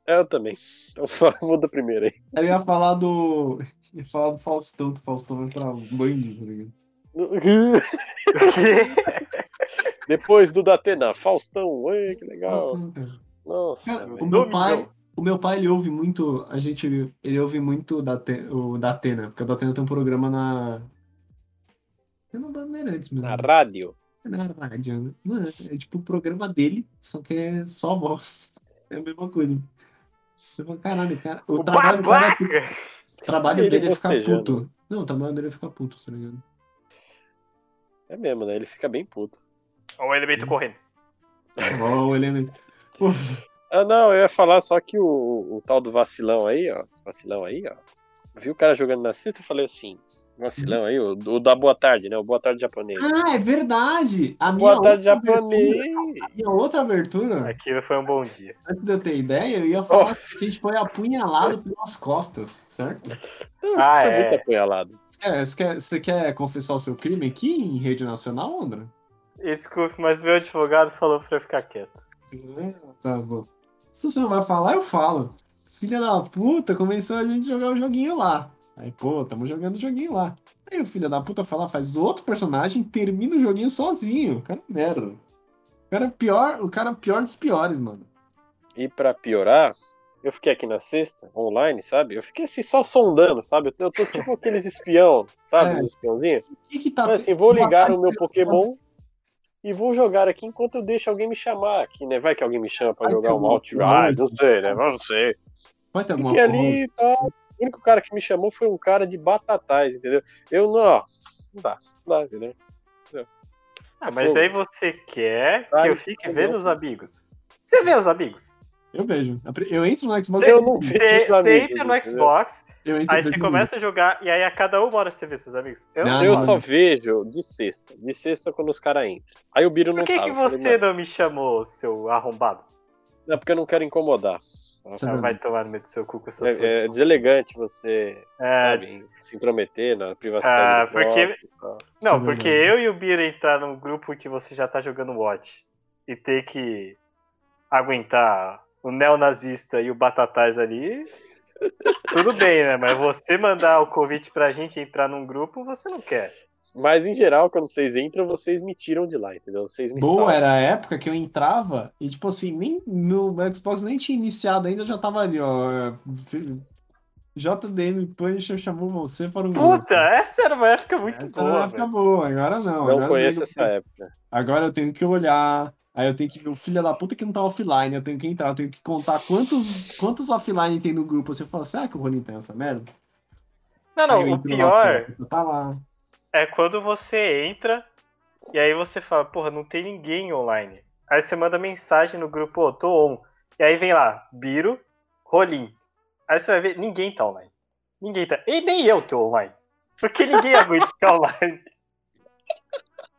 É, eu também. Então fala- muda primeiro aí. Eu ia falar do. ia falar do Faustão, que o Faustão vai pra Band, tá ligado? Depois do Datena, Faustão, oi, que legal. Faustão, cara. Nossa, Cara, o meu pai, o meu pai ele ouve muito, a gente, ele ouve muito da o da Atena, porque o da Atena tem um programa na é na Bandeirantes mesmo. na rádio. É na rádio, né? Mano, é tipo o programa dele, só que é só voz. É a mesma coisa. Eu falo, caralho, cara, o, O trabalho, cara é o trabalho Ele dele é ficar puto. Não, o trabalho dele é ficar puto, tá ligado? É mesmo, né? Ele fica bem puto. Olha o elemento correndo. Ó, o elemento. Ah, não, eu ia falar só que o, o tal do vacilão aí, ó. Vacilão aí, ó. Viu o cara jogando na cesta? Eu falei assim. Vacilão aí, o, o da boa tarde, né? O boa tarde japonês. Ah, é verdade! A minha boa tarde outra abertura- japonês. a minha outra abertura, Aquilo foi um bom dia. antes de eu ter ideia, eu ia Oh. falar que a gente foi apunhalado pelas costas, certo? Não, Ah, foi é. muito apunhalado. É, você, quer, você quer confessar o seu crime aqui em rede nacional, André? Desculpe, mas meu advogado falou pra eu ficar quieto. Tá bom. Se você não vai falar, eu falo. Filha da puta, começou a gente jogar o joguinho lá. Aí, pô, tamo jogando o joguinho lá. Aí o filho da puta fala, faz outro personagem, termina o joguinho sozinho. O cara é merda. O cara é pior, o cara é pior dos piores, mano. E pra piorar, eu fiquei aqui na sexta, online, sabe? Eu fiquei assim, só sondando, sabe? Eu tô tipo aqueles espião, sabe? É. Os espiãozinhos. O que que tá Mas assim, vou ligar o meu Pokémon e vou jogar aqui enquanto eu deixo alguém me chamar aqui, né? Vai que alguém me chama pra Vai jogar um Outrider, coisa. não sei, né? Não sei. Vai ter alguma coisa. ali e tal. O único cara que me chamou foi um cara de batatais, entendeu? Eu não, ó, não dá, não dá, entendeu? Ah, mas aí você quer que eu fique vendo os amigos. Você vê os amigos? Eu vejo. Eu entro no Xbox. Eu não vejo. Você, você entra no? Xbox, Eu entro aí você começa a jogar, e aí a cada uma hora você vê seus amigos. Eu Não, Eu só vejo de sexta. De sexta quando os caras entram. Aí o Biro não Por que, tava. que você "Mano, não me chamou, seu arrombado? Não, porque eu não quero incomodar. É Ela vai tomar no meio do seu cu com essa É, é deselegante você É, sabe, des- se intrometer na privacidade Ah, do porque- próprio. Não, é porque eu e o Bira entrar num grupo que você já tá jogando Watch e ter que aguentar o neonazista e o Batatais ali, tudo bem, né? Mas você mandar o convite pra gente entrar num grupo, você não quer. Mas em geral, quando vocês entram, vocês me tiram de lá, entendeu? Vocês me Boa salvam. era a época que eu entrava e, tipo assim, nem, meu Xbox nem tinha iniciado ainda, já tava ali, ó. JDM Punisher chamou você para um grupo. Puta, essa era uma época muito Essa era uma boa, época velho. boa, agora não. Não agora conheço essa época. Agora eu tenho que olhar, aí eu tenho que ver o filho da puta que não tá offline, eu tenho que entrar, eu tenho que contar quantos, quantos offline tem no grupo. Você fala, será que o Ronin tem essa merda? Não, não, o lá, pior fica, Tá lá. é quando você entra e aí você fala, porra, não tem ninguém online. Aí você manda mensagem no grupo, ô, tô on. E aí vem lá, Biro, Rolim. Aí você vai ver, ninguém tá online. Ninguém tá. E nem eu tô online. Porque ninguém aguenta ficar online.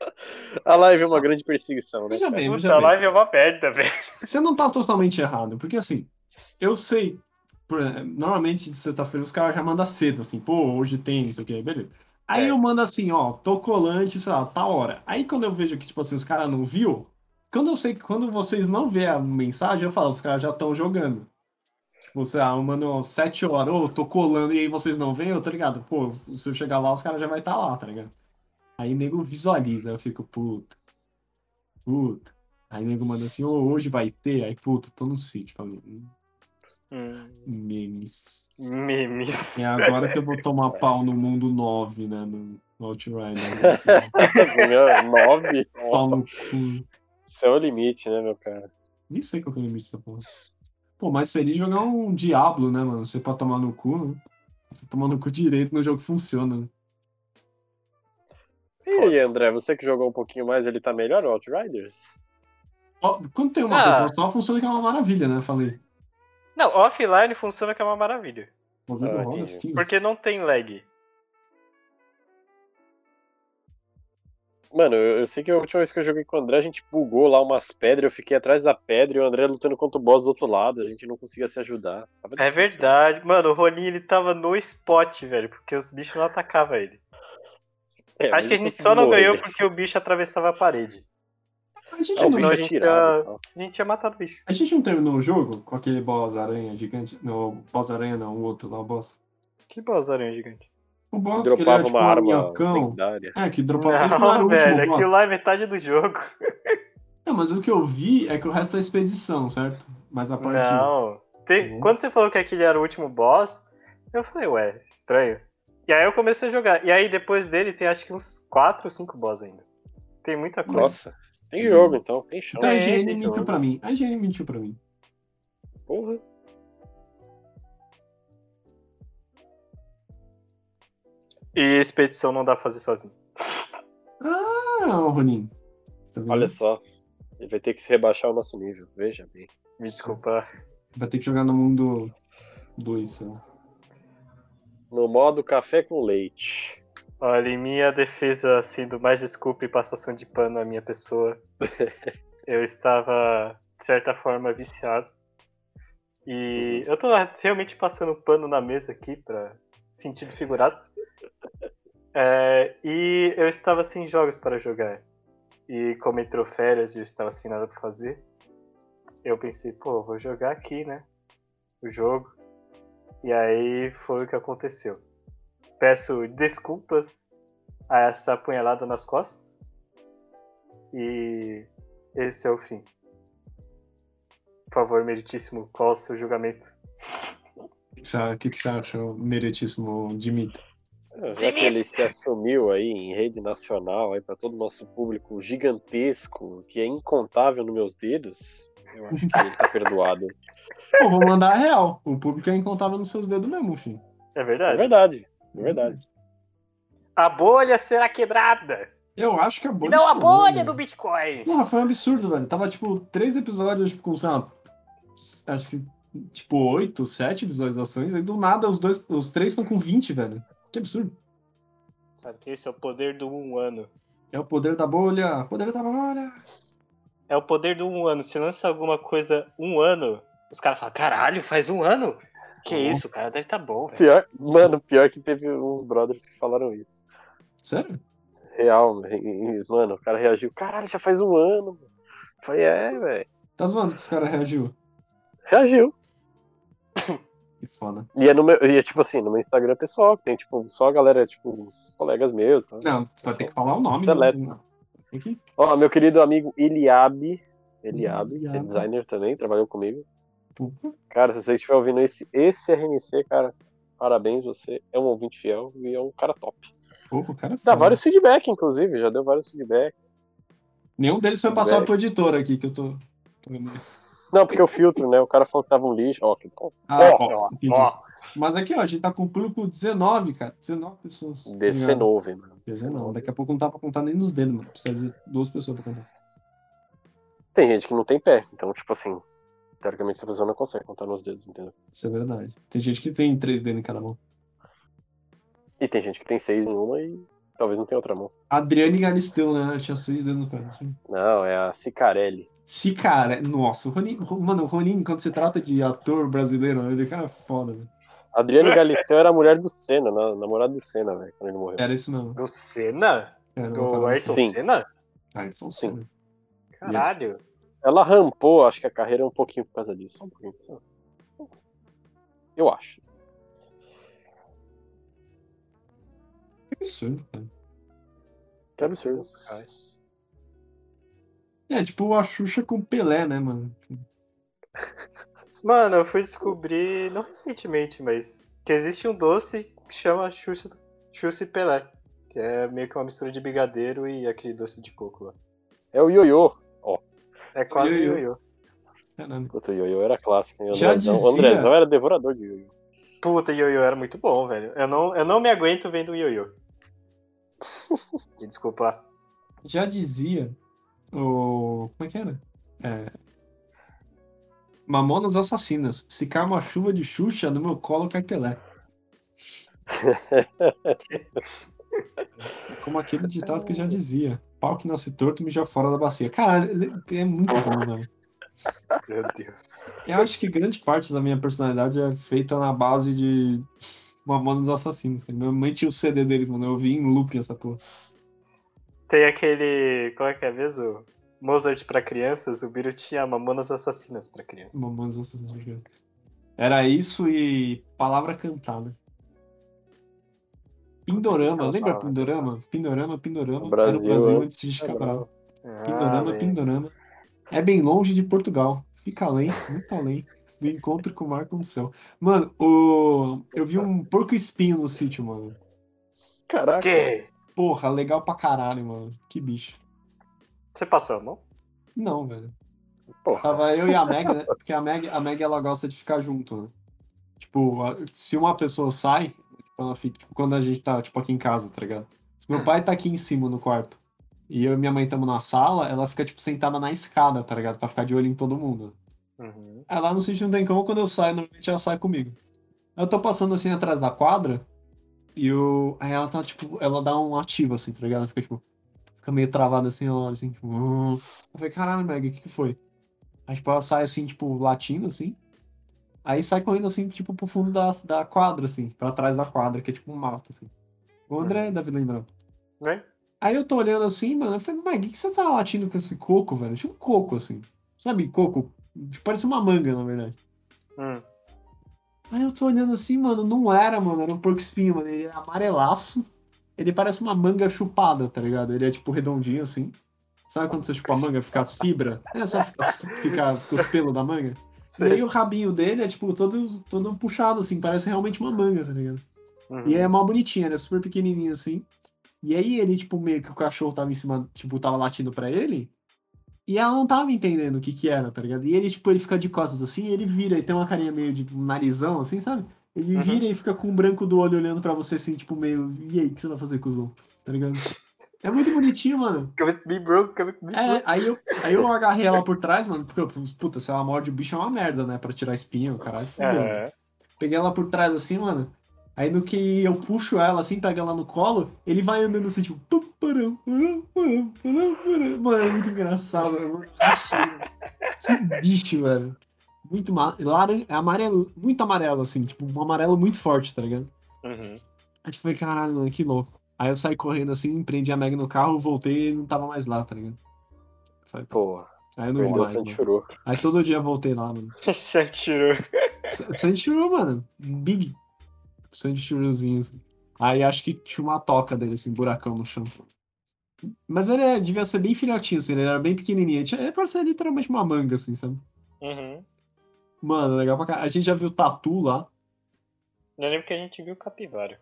A live é uma grande perseguição, né? Veja bem, Puta, veja a bem. live é uma merda, velho. Você não tá totalmente errado, porque assim, eu sei, por- normalmente de sexta-feira os caras já mandam cedo, assim, pô, hoje tem, isso aqui, beleza. Aí É. eu mando assim, ó, tô colante, sei lá, tá hora. Aí quando eu vejo que, tipo assim, os caras não viu, quando eu sei que quando vocês não vê a mensagem, eu falo, os caras já estão jogando. Tipo, sei lá, eu mando sete horas, ô, tô colando, e aí vocês não veem, eu tô ligado, pô, se eu chegar lá, os caras já vai estar lá, tá ligado? Aí nego visualiza, eu fico, puta, puta. Aí nego manda assim, ô, hoje vai ter, aí, puta, tô no sítio, falei, hum, memes. memes. É agora que eu vou tomar pau no mundo 9, né, no, no Outrider. Meu, Nove? pau no cu. Isso é o limite, né, meu cara? Nem sei qual que é o limite dessa porra. Pô, mais feliz jogar um Diablo, né, mano? Você pode tomar no cu, né? Tomar no cu direito no jogo funciona. né? E aí, André, você que jogou um pouquinho mais, ele tá melhor, o Outriders? Quando tem uma Ah. pessoa só, funciona que é uma maravilha, né? Falei. Não, offline funciona que é uma maravilha. Ah, roda. Porque não tem lag. Mano, eu, eu sei que a última vez que eu joguei com o André, a gente bugou lá umas pedras, eu fiquei atrás da pedra e o André lutando contra o boss do outro lado, a gente não conseguia se ajudar. Tava É difícil. verdade. Mano, o Ronin ele tava no spot, velho, porque os bichos não atacavam ele. É, Acho que a gente só não ganhou porque o bicho atravessava a parede. A gente, não, bicho a gente ia-. A gente tinha matado o bicho. a gente não terminou o jogo com aquele boss aranha gigante. Não, boss aranha não, o outro lá, o boss. Que boss aranha gigante. O Que boss que ele dropava era tipo uma um arma lendária. É, que dropava. Não Não, velho, boss. aquilo lá é metade do jogo. Não, mas o que eu vi é que o resto é expedição, certo? Mas a parte. Não. Tem- Uhum. Quando você falou que aquele era o último boss, eu falei, ué, estranho. E aí eu comecei a jogar. E aí depois dele tem acho que uns 4 ou 5 boss ainda. Tem muita coisa. Nossa, tem jogo então, tem chão. Então a É, IGN tem mentiu pra mim. A IGN mentiu pra mim. Porra. E expedição não dá pra fazer sozinho. Ah, Ronin. Tá? Olha só. Ele vai ter que se rebaixar ao nosso nível, veja bem. Me desculpa. Vai ter que jogar no mundo 2, sei lá. No modo café com leite. Olha, em minha defesa, sendo mais desculpa e passação de pano à minha pessoa, eu estava, de certa forma, viciado. E eu tô realmente passando pano na mesa aqui, pra sentido figurado. É, e eu estava sem jogos para jogar. E como entrou férias e eu estava sem nada para fazer, eu pensei, pô, vou jogar aqui, né? O jogo. E aí foi o que aconteceu. Peço desculpas a essa apunhalada nas costas. E esse é o fim. Por favor, meritíssimo, qual o seu julgamento? O que você- que acha, meritíssimo Dimitri? Ah, Já que ele se assumiu aí em rede nacional aí para todo o nosso público gigantesco, que é incontável nos meus dedos, eu acho que ele tá perdoado. Pô, vou mandar a real. O público é incontável nos seus dedos mesmo, filho. É É verdade? verdade, é verdade. A bolha será quebrada! Eu acho que a bolha. não a bolha do Bitcoin! Porra, foi um absurdo, velho. Tava, tipo, três episódios, tipo, com, sei lá, acho que, tipo, oito, sete visualizações. Aí, do nada, os dois, os três estão com 20, velho. Que absurdo. Sabe que esse é o poder do um ano. É o poder da bolha. Poder da bolha. É o poder do um ano. Se lança alguma coisa um ano, Os caras falam, caralho, faz um ano? Que Oh. isso, o cara deve tá bom, velho. Pior, mano, pior que teve uns brothers que falaram isso. Sério? Real, mano, o cara reagiu, caralho, já faz um ano. mano. Eu Falei, é, velho. Tá zoando que os caras reagiu? Reagiu. Que foda. E é, no meu, e é tipo assim, no meu Instagram pessoal, que tem tipo, só a galera, tipo, colegas meus. Tá? Não, você vai ter que falar o nome. Seleto. do- Ó, meu querido amigo Eliabe, Eliabe, que é Eliabe. designer também, trabalhou comigo. Porra. Cara, se você estiver ouvindo esse, esse RMC, cara, parabéns, você é um ouvinte fiel e é um cara top. Porra, o cara é Dá vários feedback, inclusive, já deu vários feedback. Nenhum deles foi passado Velho. pro editor aqui, que eu tô... Não, porque o filtro, né? O cara falou que tava um lixo. Ó, que. Ah, Ó, ó, entendi. Ó, Mas aqui, ó, a gente tá com o público 19, cara. 19 pessoas. Tá DC ligado? novo, hein, mano. DC não, daqui a pouco não dá pra contar nem nos dedos, mano. Precisa de duas pessoas pra contar. Tem gente que não tem pé, então, tipo assim, teoricamente essa pessoa não consegue contar nos dedos, entendeu? Isso é verdade. Tem gente que tem três dedos em cada mão. E tem gente que tem seis em uma e talvez não tenha outra mão. Adriane Galisteu, né? Tinha seis dedos no pé. Não, é a Cicarelli. Cara, nossa, o Ronin, mano, o Ronin, quando se trata de ator brasileiro, ele é cara foda, velho. Adriane Galisteu era a mulher do Senna, na- namorada do Senna, velho, quando ele morreu. Era isso mesmo. do Senna? Era Do parada Ayrton Sim. Senna? Ah, eles são Sim. Senna. Caralho. Ela rampou, acho que a carreira um pouquinho por causa disso. Um pouquinho. Eu acho. Que absurdo, cara. Que absurdo. É, tipo a Xuxa com Pelé, né, mano? Mano, eu fui descobrir, não recentemente, mas que existe um doce que chama Xuxa, Xuxa e Pelé. Que é meio que uma mistura de brigadeiro e aquele doce de coco lá. É o ioiô. É quase Ioiô. ioiô. Caramba. Puta, o ioiô era clássico, hein? O Já Andrezão, o dizia- Andrezão era devorador de ioiô. Puta, ioiô era muito bom, velho. Eu não, eu não me aguento vendo ioiô. Me desculpa. Já dizia o. Como é que era? É. Mamonas assassinas. Se cai uma chuva de Xuxa, no meu colo cai Pelé. Como aquele ditado que já dizia. Pau que nasce torto, mija fora da bacia. Caralho, é muito bom, velho. Meu Deus. Eu acho que grande parte da minha personalidade é feita na base de Mamonas Assassinos. Minha mãe tinha o CD deles, mano. Eu vi em looping essa porra. Tem aquele. Qual é que é mesmo? Mozart pra crianças, o Biro tinha Mamonas Assassinas pra crianças. Mamonas Assassinos. cara. Era isso e palavra cantada. Pindorama, lembra Pindorama? Pindorama, Pindorama. No Brasil, Era o Brasil é. antes de Cabral. Ah, Pindorama. Pindorama. É bem longe de Portugal. Fica além, muito além do encontro com o mar com o céu. Mano, o... eu vi um porco espinho no sítio, mano. Caraca. Que? Porra, legal pra caralho, mano. Que bicho. Você passou a mão? Não, velho. Porra. Tava eu e a Meg, né? Porque a Meg, a Meg ela gosta de ficar junto, né? Tipo, se uma pessoa sai, tipo, ela fica, tipo, quando a gente tá, tipo, aqui em casa, tá ligado? Se meu pai tá aqui em cima no quarto e eu e minha mãe estamos na sala, ela fica, tipo, sentada na escada, tá ligado? Pra ficar de olho em todo mundo. Uhum. Aí lá no sítio não tem como, quando eu saio, normalmente ela sai comigo. Eu tô passando assim atrás da quadra e eu. Aí ela tá, tipo, ela dá um ativo, assim, tá ligado? Ela fica, tipo, fica meio travada assim, ela assim, tipo. "Ah". Eu falei, caralho, Meg, o que que foi? Aí, tipo, ela sai assim, tipo, latindo, assim. Aí sai correndo assim, tipo, pro fundo da, da quadra, assim, pra trás da quadra, que é tipo um mato, assim. O André deve lembrar. Né? Aí eu tô olhando assim, mano, eu falei, mas o que, que você tá latindo com esse coco, velho? Tinha um coco, assim. Sabe, coco? Parece uma manga, na verdade. Hum. Aí eu tô olhando assim, mano, não era, mano, era um porco espinho, mano. Ele é amarelaço. Ele parece uma manga chupada, tá ligado? Ele é tipo redondinho assim. Sabe quando você chupa a manga, fica as fibras? É, sabe, fica, fica, fica os pelos da manga? E aí o rabinho dele é tipo todo, todo puxado, assim, parece realmente uma manga, tá ligado? Uhum. E é mal bonitinho, ele é super pequenininho assim. E aí ele, tipo, meio que o cachorro tava em cima, tipo, tava latindo pra ele. E ela não tava entendendo o que que era, tá ligado? E ele, tipo, ele fica de costas assim, ele vira e tem uma carinha meio de um narizão, assim, sabe? Ele Uhum. vira e fica com o branco do olho olhando pra você, assim, tipo, meio. E aí, o que você vai fazer, cuzão? Tá ligado? É muito bonitinho, mano. Come with me, bro. Come with me, É, bro. aí eu, aí eu agarrei ela por trás, mano, porque, puta, se ela morde o bicho é uma merda, né? Pra tirar espinho, caralho, fudeu. É. Peguei ela por trás assim, mano. Aí no que eu puxo ela assim, pego ela no colo, ele vai andando assim, tipo. Mano, é muito engraçado, mano. Que bicho, velho. Muito ma- laran- é amarelo, muito amarelo, assim, tipo, um amarelo muito forte, tá ligado? Uhum. Aí tipo, falei, caralho, mano, que louco. Aí eu saí correndo assim, prendi a Meg no carro, voltei e não tava mais lá, tá ligado? Falei, Porra, aí eu não vi mais, mano. Aí todo dia eu voltei lá, mano. Sanchiro. Sanchuru, mano. Big. Sanchuruzinho, assim. Aí acho que tinha uma toca dele, assim, buracão no chão. Mas ele é- devia ser bem filhotinho, assim, ele era bem pequenininho. Ele parecia literalmente uma manga, assim, sabe? Uhum. Mano, legal pra caralho. A gente já viu tatu lá, Eu lembro que a gente viu capivara.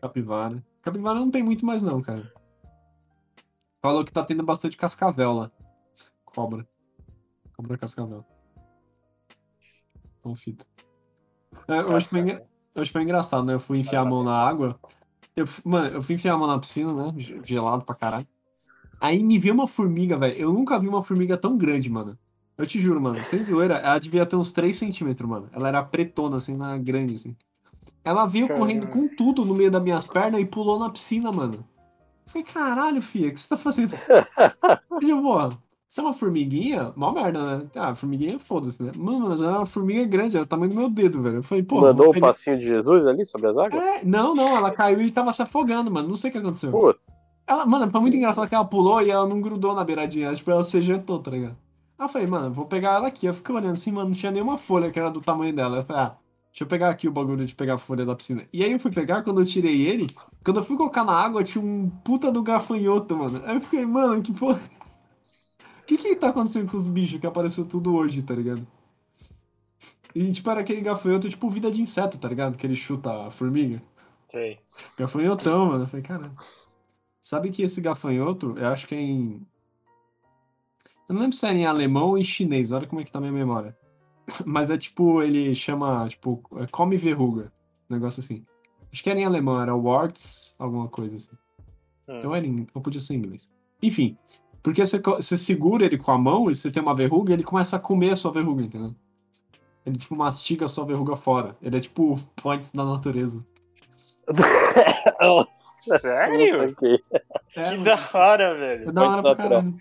capivara. Capivara não tem muito mais, não, cara. Falou que tá tendo bastante cascavel lá. Cobra. Cobra cascavel. Então, fita. É, hoje, foi engra- hoje foi engraçado, né? Eu fui enfiar a mão na água. Eu, mano, eu fui enfiar a mão na piscina, né? ge- Gelado pra caralho. Aí me viu uma formiga, velho. Eu nunca vi uma formiga tão grande, mano. Eu te juro, mano. Sem zoeira, ela devia ter uns 3 centímetros, mano. Ela era pretona, assim, na grande, assim. Ela veio correndo com tudo no meio das minhas pernas e pulou na piscina, mano. Eu Falei, caralho, filha, o que você tá fazendo? Eu digo, porra, você é uma formiguinha? Mó merda, né? Ah, formiguinha, foda-se, né? Mano, mas é uma formiga grande, é o tamanho do meu dedo, velho. Eu falei, pô. Mandou o pegar- passinho de Jesus ali sobre as águas? É, não, não, ela caiu e tava se afogando, mano. Não sei o que aconteceu. Pô, Ela, mano, foi muito engraçado que ela pulou e ela não grudou na beiradinha. Tipo, ela se ejetou, tá ligado? Aí eu falei, mano, vou pegar ela aqui. Eu fiquei olhando assim, mano, não tinha nenhuma folha que era do tamanho dela. Eu falei, ah, deixa eu pegar aqui o bagulho de pegar a folha da piscina. E aí eu fui pegar, quando eu tirei ele, quando eu fui colocar na água, tinha um puta do gafanhoto, mano. Aí eu fiquei, mano, que porra. O que que tá acontecendo com os bichos que apareceu tudo hoje, tá ligado? E, tipo, era aquele gafanhoto, tipo, vida de inseto, tá ligado? Que ele chuta a formiga. Sei. Gafanhotão, mano. Eu falei, caramba. Sabe que esse gafanhoto, eu acho que é em. Eu não lembro se é em alemão ou em chinês, olha como é que tá a minha memória. Mas é tipo, ele chama, tipo, é come verruga. Um negócio assim. Acho que era em alemão, era warts, alguma coisa assim. Hum. Então era em. Ou podia ser em inglês. Enfim. Porque você, você segura ele com a mão e você tem uma verruga, ele começa a comer a sua verruga, entendeu? Ele, tipo, mastiga a sua verruga fora. Ele é tipo points da natureza. Nossa, Sério? É, Que mano. da hora, velho. É da hora pra natural. caralho.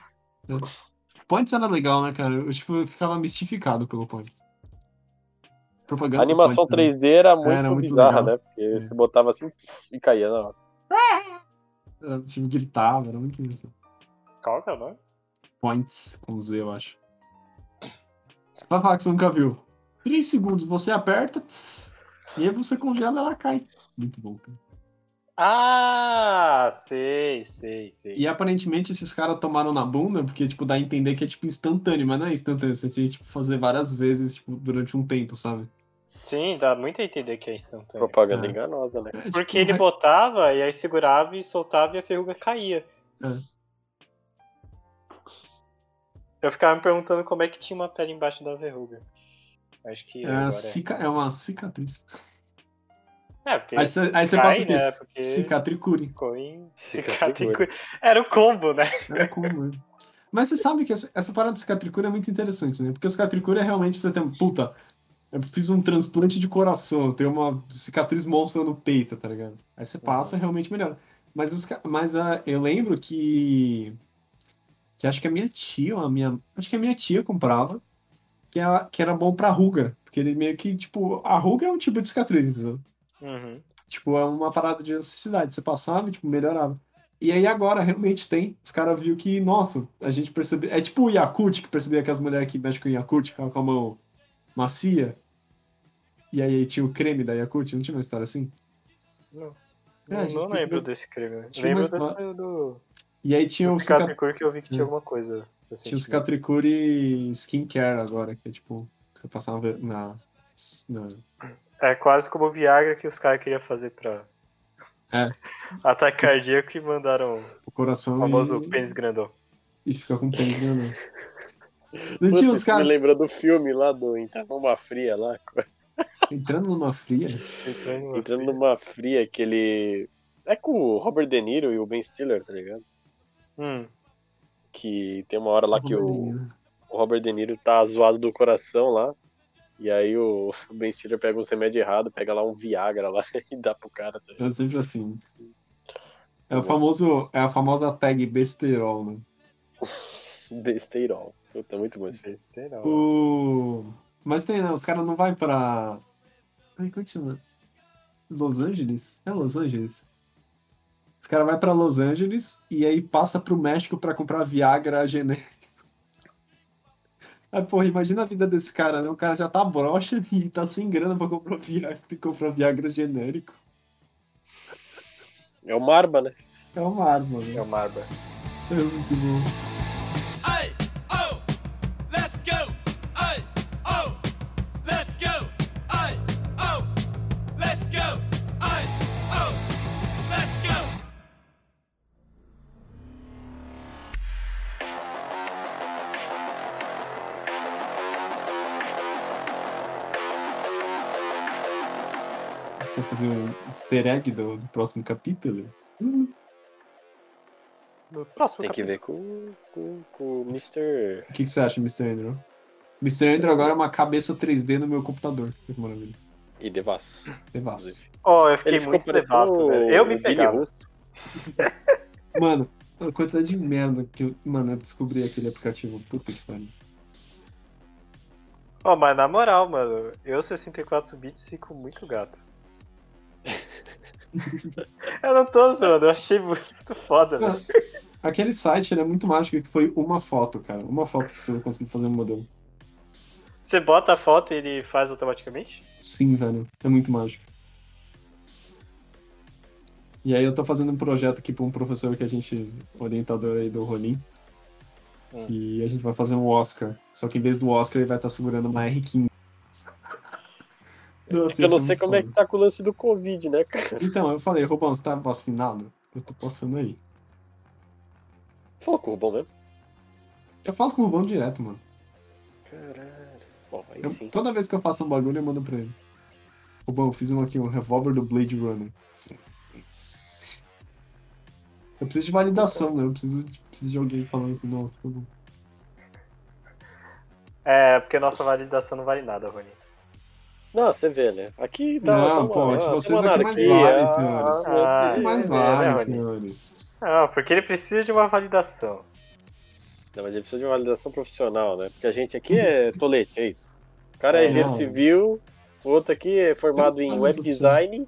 É. Points era legal, né, cara? Eu tipo, ficava mistificado pelo Points. Propaganda A animação Points 3D era muito, Era muito bizarra, legal. né? Porque É. você botava assim e caía na hora. também. O time gritava, era muito isso. Qual que é o nome? Points, com Z, eu acho. Você vai falar que você nunca viu. 3 segundos, você aperta, tss, e aí você congela e ela cai. Muito bom, cara. Ah, sei, sei, sei. E aparentemente esses caras tomaram na bunda, porque, tipo, dá a entender que é, tipo, instantâneo, mas não é instantâneo. Você tinha que, tipo, fazer várias vezes, tipo, durante um tempo, sabe? Sim, dá muito a entender que é instantâneo. Propaganda É. enganosa, né? É, tipo, Porque ele botava e aí segurava e soltava e a verruga caía. É. Eu ficava me perguntando como é que tinha uma pele embaixo da verruga. Acho que É, agora a cica- é uma cicatriz. É. Porque Aí você- aí você cai, passa o quê? né? Porque Cicatricure. em Cicatricure. Era o combo, né? É comum. Mas você sabe que essa, essa parada de cicatricure é muito interessante, né? Porque o cicatricure é realmente você tem. Puta, eu fiz um transplante de coração, eu tenho uma cicatriz monstra no peito, tá ligado? Aí você passa realmente melhor. Mas, os, mas ah, eu lembro que. Que acho que a minha tia, a minha. Acho que a minha tia comprava, que, ela, que era bom pra ruga. Porque ele meio que, tipo, a ruga é um tipo de cicatriz, entendeu? Uhum. Tipo, é uma parada de elasticidade. Você passava e, tipo, melhorava. E aí agora realmente tem. Os caras viram que, nossa, a gente percebeu. É tipo o Yakult, que percebia que as mulheres que mexem com Yakult ficavam com a mão macia. E aí tinha o creme da Yakult, não tinha uma história assim? Não, É, não percebeu- lembro desse creme. Lembro desse do, E aí tinha o, cica... cicatricure que eu vi que tinha É. alguma coisa. tinha o. Cicatricure Skincare agora, que é tipo, você passava na. na... É quase como o Viagra que os caras queriam fazer pra É. ataque cardíaco e mandaram o coração o famoso e, pênis grandão. e fica com pênis grandão. Não Puta, tinha os isso me caras lembra do filme lá do Entrar numa Fria lá. entrando numa fria. Entrando numa Entrando fria. numa Fria que ele. É com o Robert De Niro e o Ben Stiller, tá ligado? Hum, Que tem uma hora lá que o, Robert o Robert De Niro tá zoado do coração lá. E aí o Ben Stiller pega uns remédios errados, pega lá um Viagra lá e dá pro cara. Tá? É sempre assim. É o famoso, é a famosa tag besterol, né? Besteirol. Puta, muito bom esse não. O Mas tem, né? Os caras não vai pra. Ai, é chama? Los Angeles? É Los Angeles. Os caras vai pra Los Angeles e aí passa pro México pra comprar Viagra genérico. Aí, porra, imagina a vida desse cara, né? O cara já tá broxa e tá sem grana pra comprar Viagra, comprar Viagra genérico. É o Marba, né? É uma arma, É né? o Marba. É muito bom. Easter egg do, do próximo capítulo. No próximo Tem que capítulo. ver com, com, com o Mr. O que, que você acha, Mr. Andrew? Mr. Andrew agora é uma cabeça 3D no meu computador. Que maravilha. e Devasso. Devasso. Oh, eu fiquei Ele muito devasso, velho. Eu o me pegava. Mano, a quantidade de merda que eu. Mano, eu descobri aquele aplicativo. Puta que pariu. Ó, mas na moral, mano, eu 64 bits fico muito gato. eu não tô zoando, eu achei muito foda, velho. Aquele site é muito mágico que foi uma foto, cara. Uma foto sua eu consegui fazer um modelo. Você bota a foto e ele faz automaticamente? Sim, velho. É muito mágico. E aí eu tô fazendo um projeto aqui pra um professor que a gente. orientador aí do Rolim. Hum. E a gente vai fazer um Oscar. Só que em vez do Oscar ele vai estar segurando uma R15. Nossa, eu não sei como é foda. que tá com o lance do Covid, né, cara? Então, eu falei, Rubão, você tá vacinado? Eu tô passando aí. Falou com o Rubão mesmo? Eu falo com o Rubão direto, mano. Caralho. Bom, aí Eu- sim. toda vez que eu faço um bagulho, eu mando pra ele. Rubão, eu fiz um aqui, um revólver do Blade Runner. Eu preciso de validação, né? Eu preciso de, preciso de alguém falando assim, nossa, bom. É, porque nossa validação não vale nada, Rony. Não, você vê, né? Aqui dá. Não, tamo- pô, de ah, vocês aqui mais anarquia, vale, ah, senhores. Ah, Deus. mais é, vale, né, senhores? Não, porque ele precisa de uma validação. Não, mas ele precisa de uma validação profissional, né? Porque a gente aqui é tolete, é isso. O cara é Não. engenheiro civil, o outro aqui é formado em web design.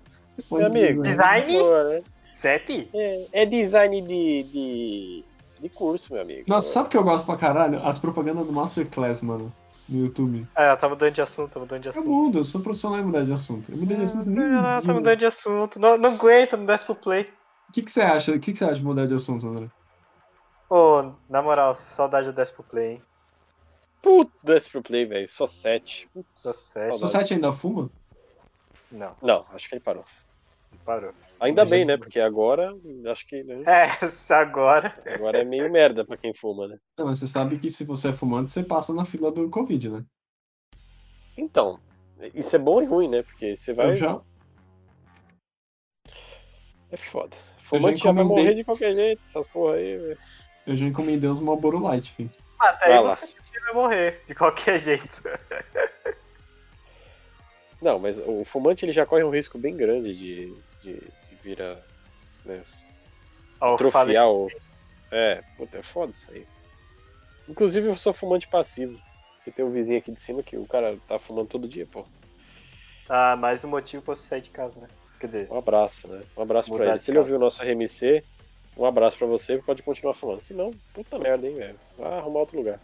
Meu amigo. Design? Pô, né? Sete? É, é design de, de, de curso, meu amigo. Nossa, sabe o que eu gosto pra caralho? As propagandas do Masterclass, mano. No YouTube. Ah, tá mudando de assunto, tá mudando de Eu assunto. mudo, eu sou profissional em mudar de assunto. Eu mudei de assunto nem Ah, dia. tá mudando de assunto. Não, não aguenta, não desce pro play. O que, que você acha? O que, que você acha de mudar de assunto, André? Ô, na moral, saudade do desce pro play, hein? Puta, desce pro play, velho. Só sete. Só sério. Seu site ainda fuma? Não, Não, acho que ele parou. Parou. Ainda bem, já- né? Porque agora, acho que né? É, se agora. agora é meio merda pra quem fuma, né? Não, mas você sabe que se você é fumante, você passa na fila do Covid, né? Então, isso é bom e ruim, né? Porque você vai. Eu já. É foda. Eu já Fumante já vai encomendei- morrer de qualquer jeito, essas porra aí, velho. Eu já encomendei uns Marlboro Light, filho. Até aí Vai lá. você vai morrer, de qualquer jeito. Não, mas o fumante ele já corre um risco bem grande de, de, de vir a Ó, o atrofiar falecido. o. É, puta, é foda isso aí. Inclusive eu sou fumante passivo. Porque tem um vizinho aqui de cima que o cara tá fumando todo dia, pô. Ah, mais um motivo pra você sair de casa, né? Quer dizer, Um abraço, né? Um abraço pra ele. Se ele ouviu o nosso RMC, um abraço pra você pode continuar fumando. Se não, puta merda, hein, velho. Vai arrumar outro lugar.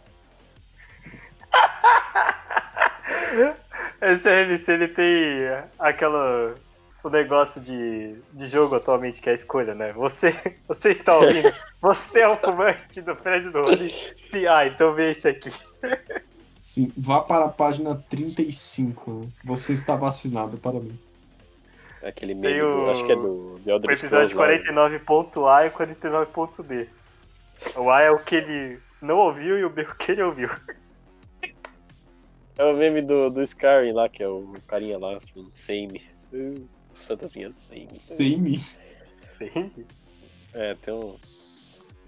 esse RMC ele tem aquela. O negócio de, de jogo atualmente que é a escolha, né? Você, você está ouvindo? Você é o fumante do Fred do? Sim, ah, então vê esse aqui. Sim, vá para a página 35. né? Você está vacinado, parabéns. É aquele meme Tem do. o- Acho que é do The O Elder episódio Scrolls lá. 49.A e 49.B. O A é o que ele não ouviu e o B é o que ele ouviu. É o meme do, do Skyrim lá, que é o carinha lá, same. Os fantasminhas same. Same. Sim. É, tem um.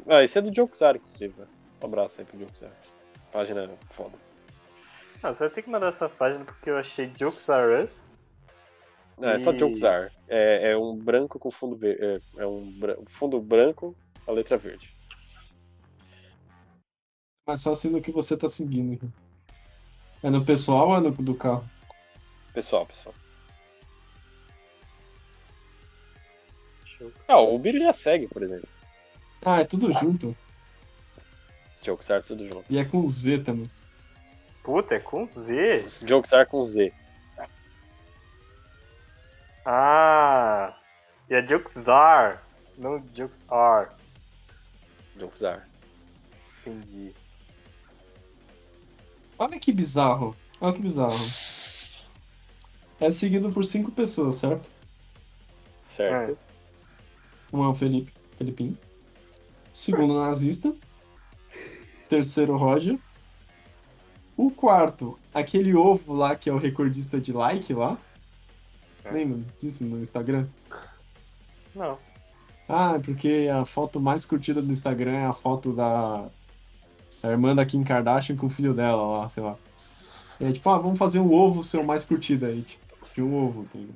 Ah, esse é do Jokesar, inclusive. né? Um abraço aí pro Jokesar. Página foda. Ah, você vai ter que mandar essa página porque eu achei Jokes Are Us. Não, é só E- Jokesar. É, é um branco com fundo verde. É, é um bra- fundo branco, a letra verde. Mais fácil do que você tá seguindo. aqui. É no pessoal ou é no do carro? Pessoal, pessoal. Ah, o Biro já segue, por exemplo. Ah, é tudo junto. Jokesar tudo junto. E é com Z também. Puta, é com Z. Jokesar com Z. Ah! E é Jokesar, não Jokesar. Jokesar. Entendi. Olha que bizarro. Olha que bizarro. É seguido por cinco pessoas, certo? Certo. Um é o Felipe, Felipinho. Segundo, nazista. Terceiro, Roger. O quarto, aquele ovo lá que é o recordista de like lá. Lembra disso no Instagram? Não. Ah, é porque a foto mais curtida do Instagram é a foto da, da irmã da Kim Kardashian com o filho dela lá, sei lá. E aí, tipo, ah, vamos fazer um ovo ser o mais curtido aí, tipo, de um ovo, tá ligado?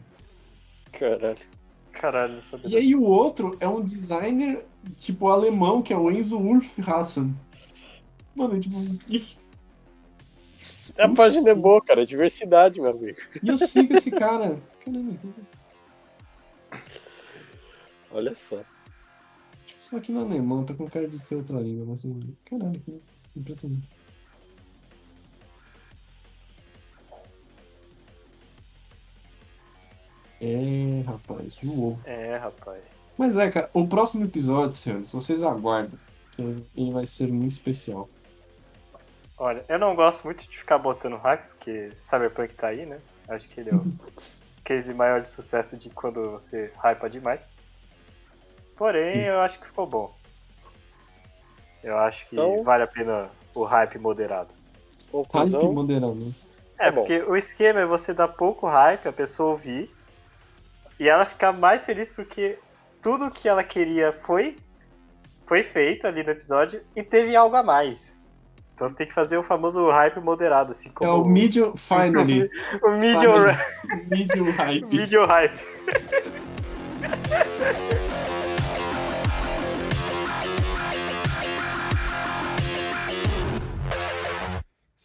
Caralho. Caralho, não sabia. E aí o outro é um designer, tipo, alemão, que é o Enzo Ulf Hassan. Mano, tipo, e A página é boa, cara. É diversidade, meu amigo. e eu sigo esse cara. Caramba, Olha só. isso aqui no alemão, tá com cara de ser outra língua, mas não é. Caralho, que impressionante. É, rapaz, o ovo. É, rapaz. Mas é, cara, o próximo episódio, senhores, vocês aguardam. Ele vai ser muito especial. Olha, eu não gosto muito de ficar botando hype, porque Cyberpunk tá aí, né? Acho que ele é o case maior de sucesso de quando você hypa demais. Porém, eu acho que ficou bom. Eu acho que Então- vale a pena o hype moderado. Hype Conclusão. moderado. né? É, bom. porque o esquema é você dar pouco hype, a pessoa ouvir, e ela ficar mais feliz porque tudo que ela queria foi, foi feito ali no episódio e teve algo a mais. Então você tem que fazer o famoso hype moderado, assim É como o medium, finally. o medium, Finally. medium hype. medium hype.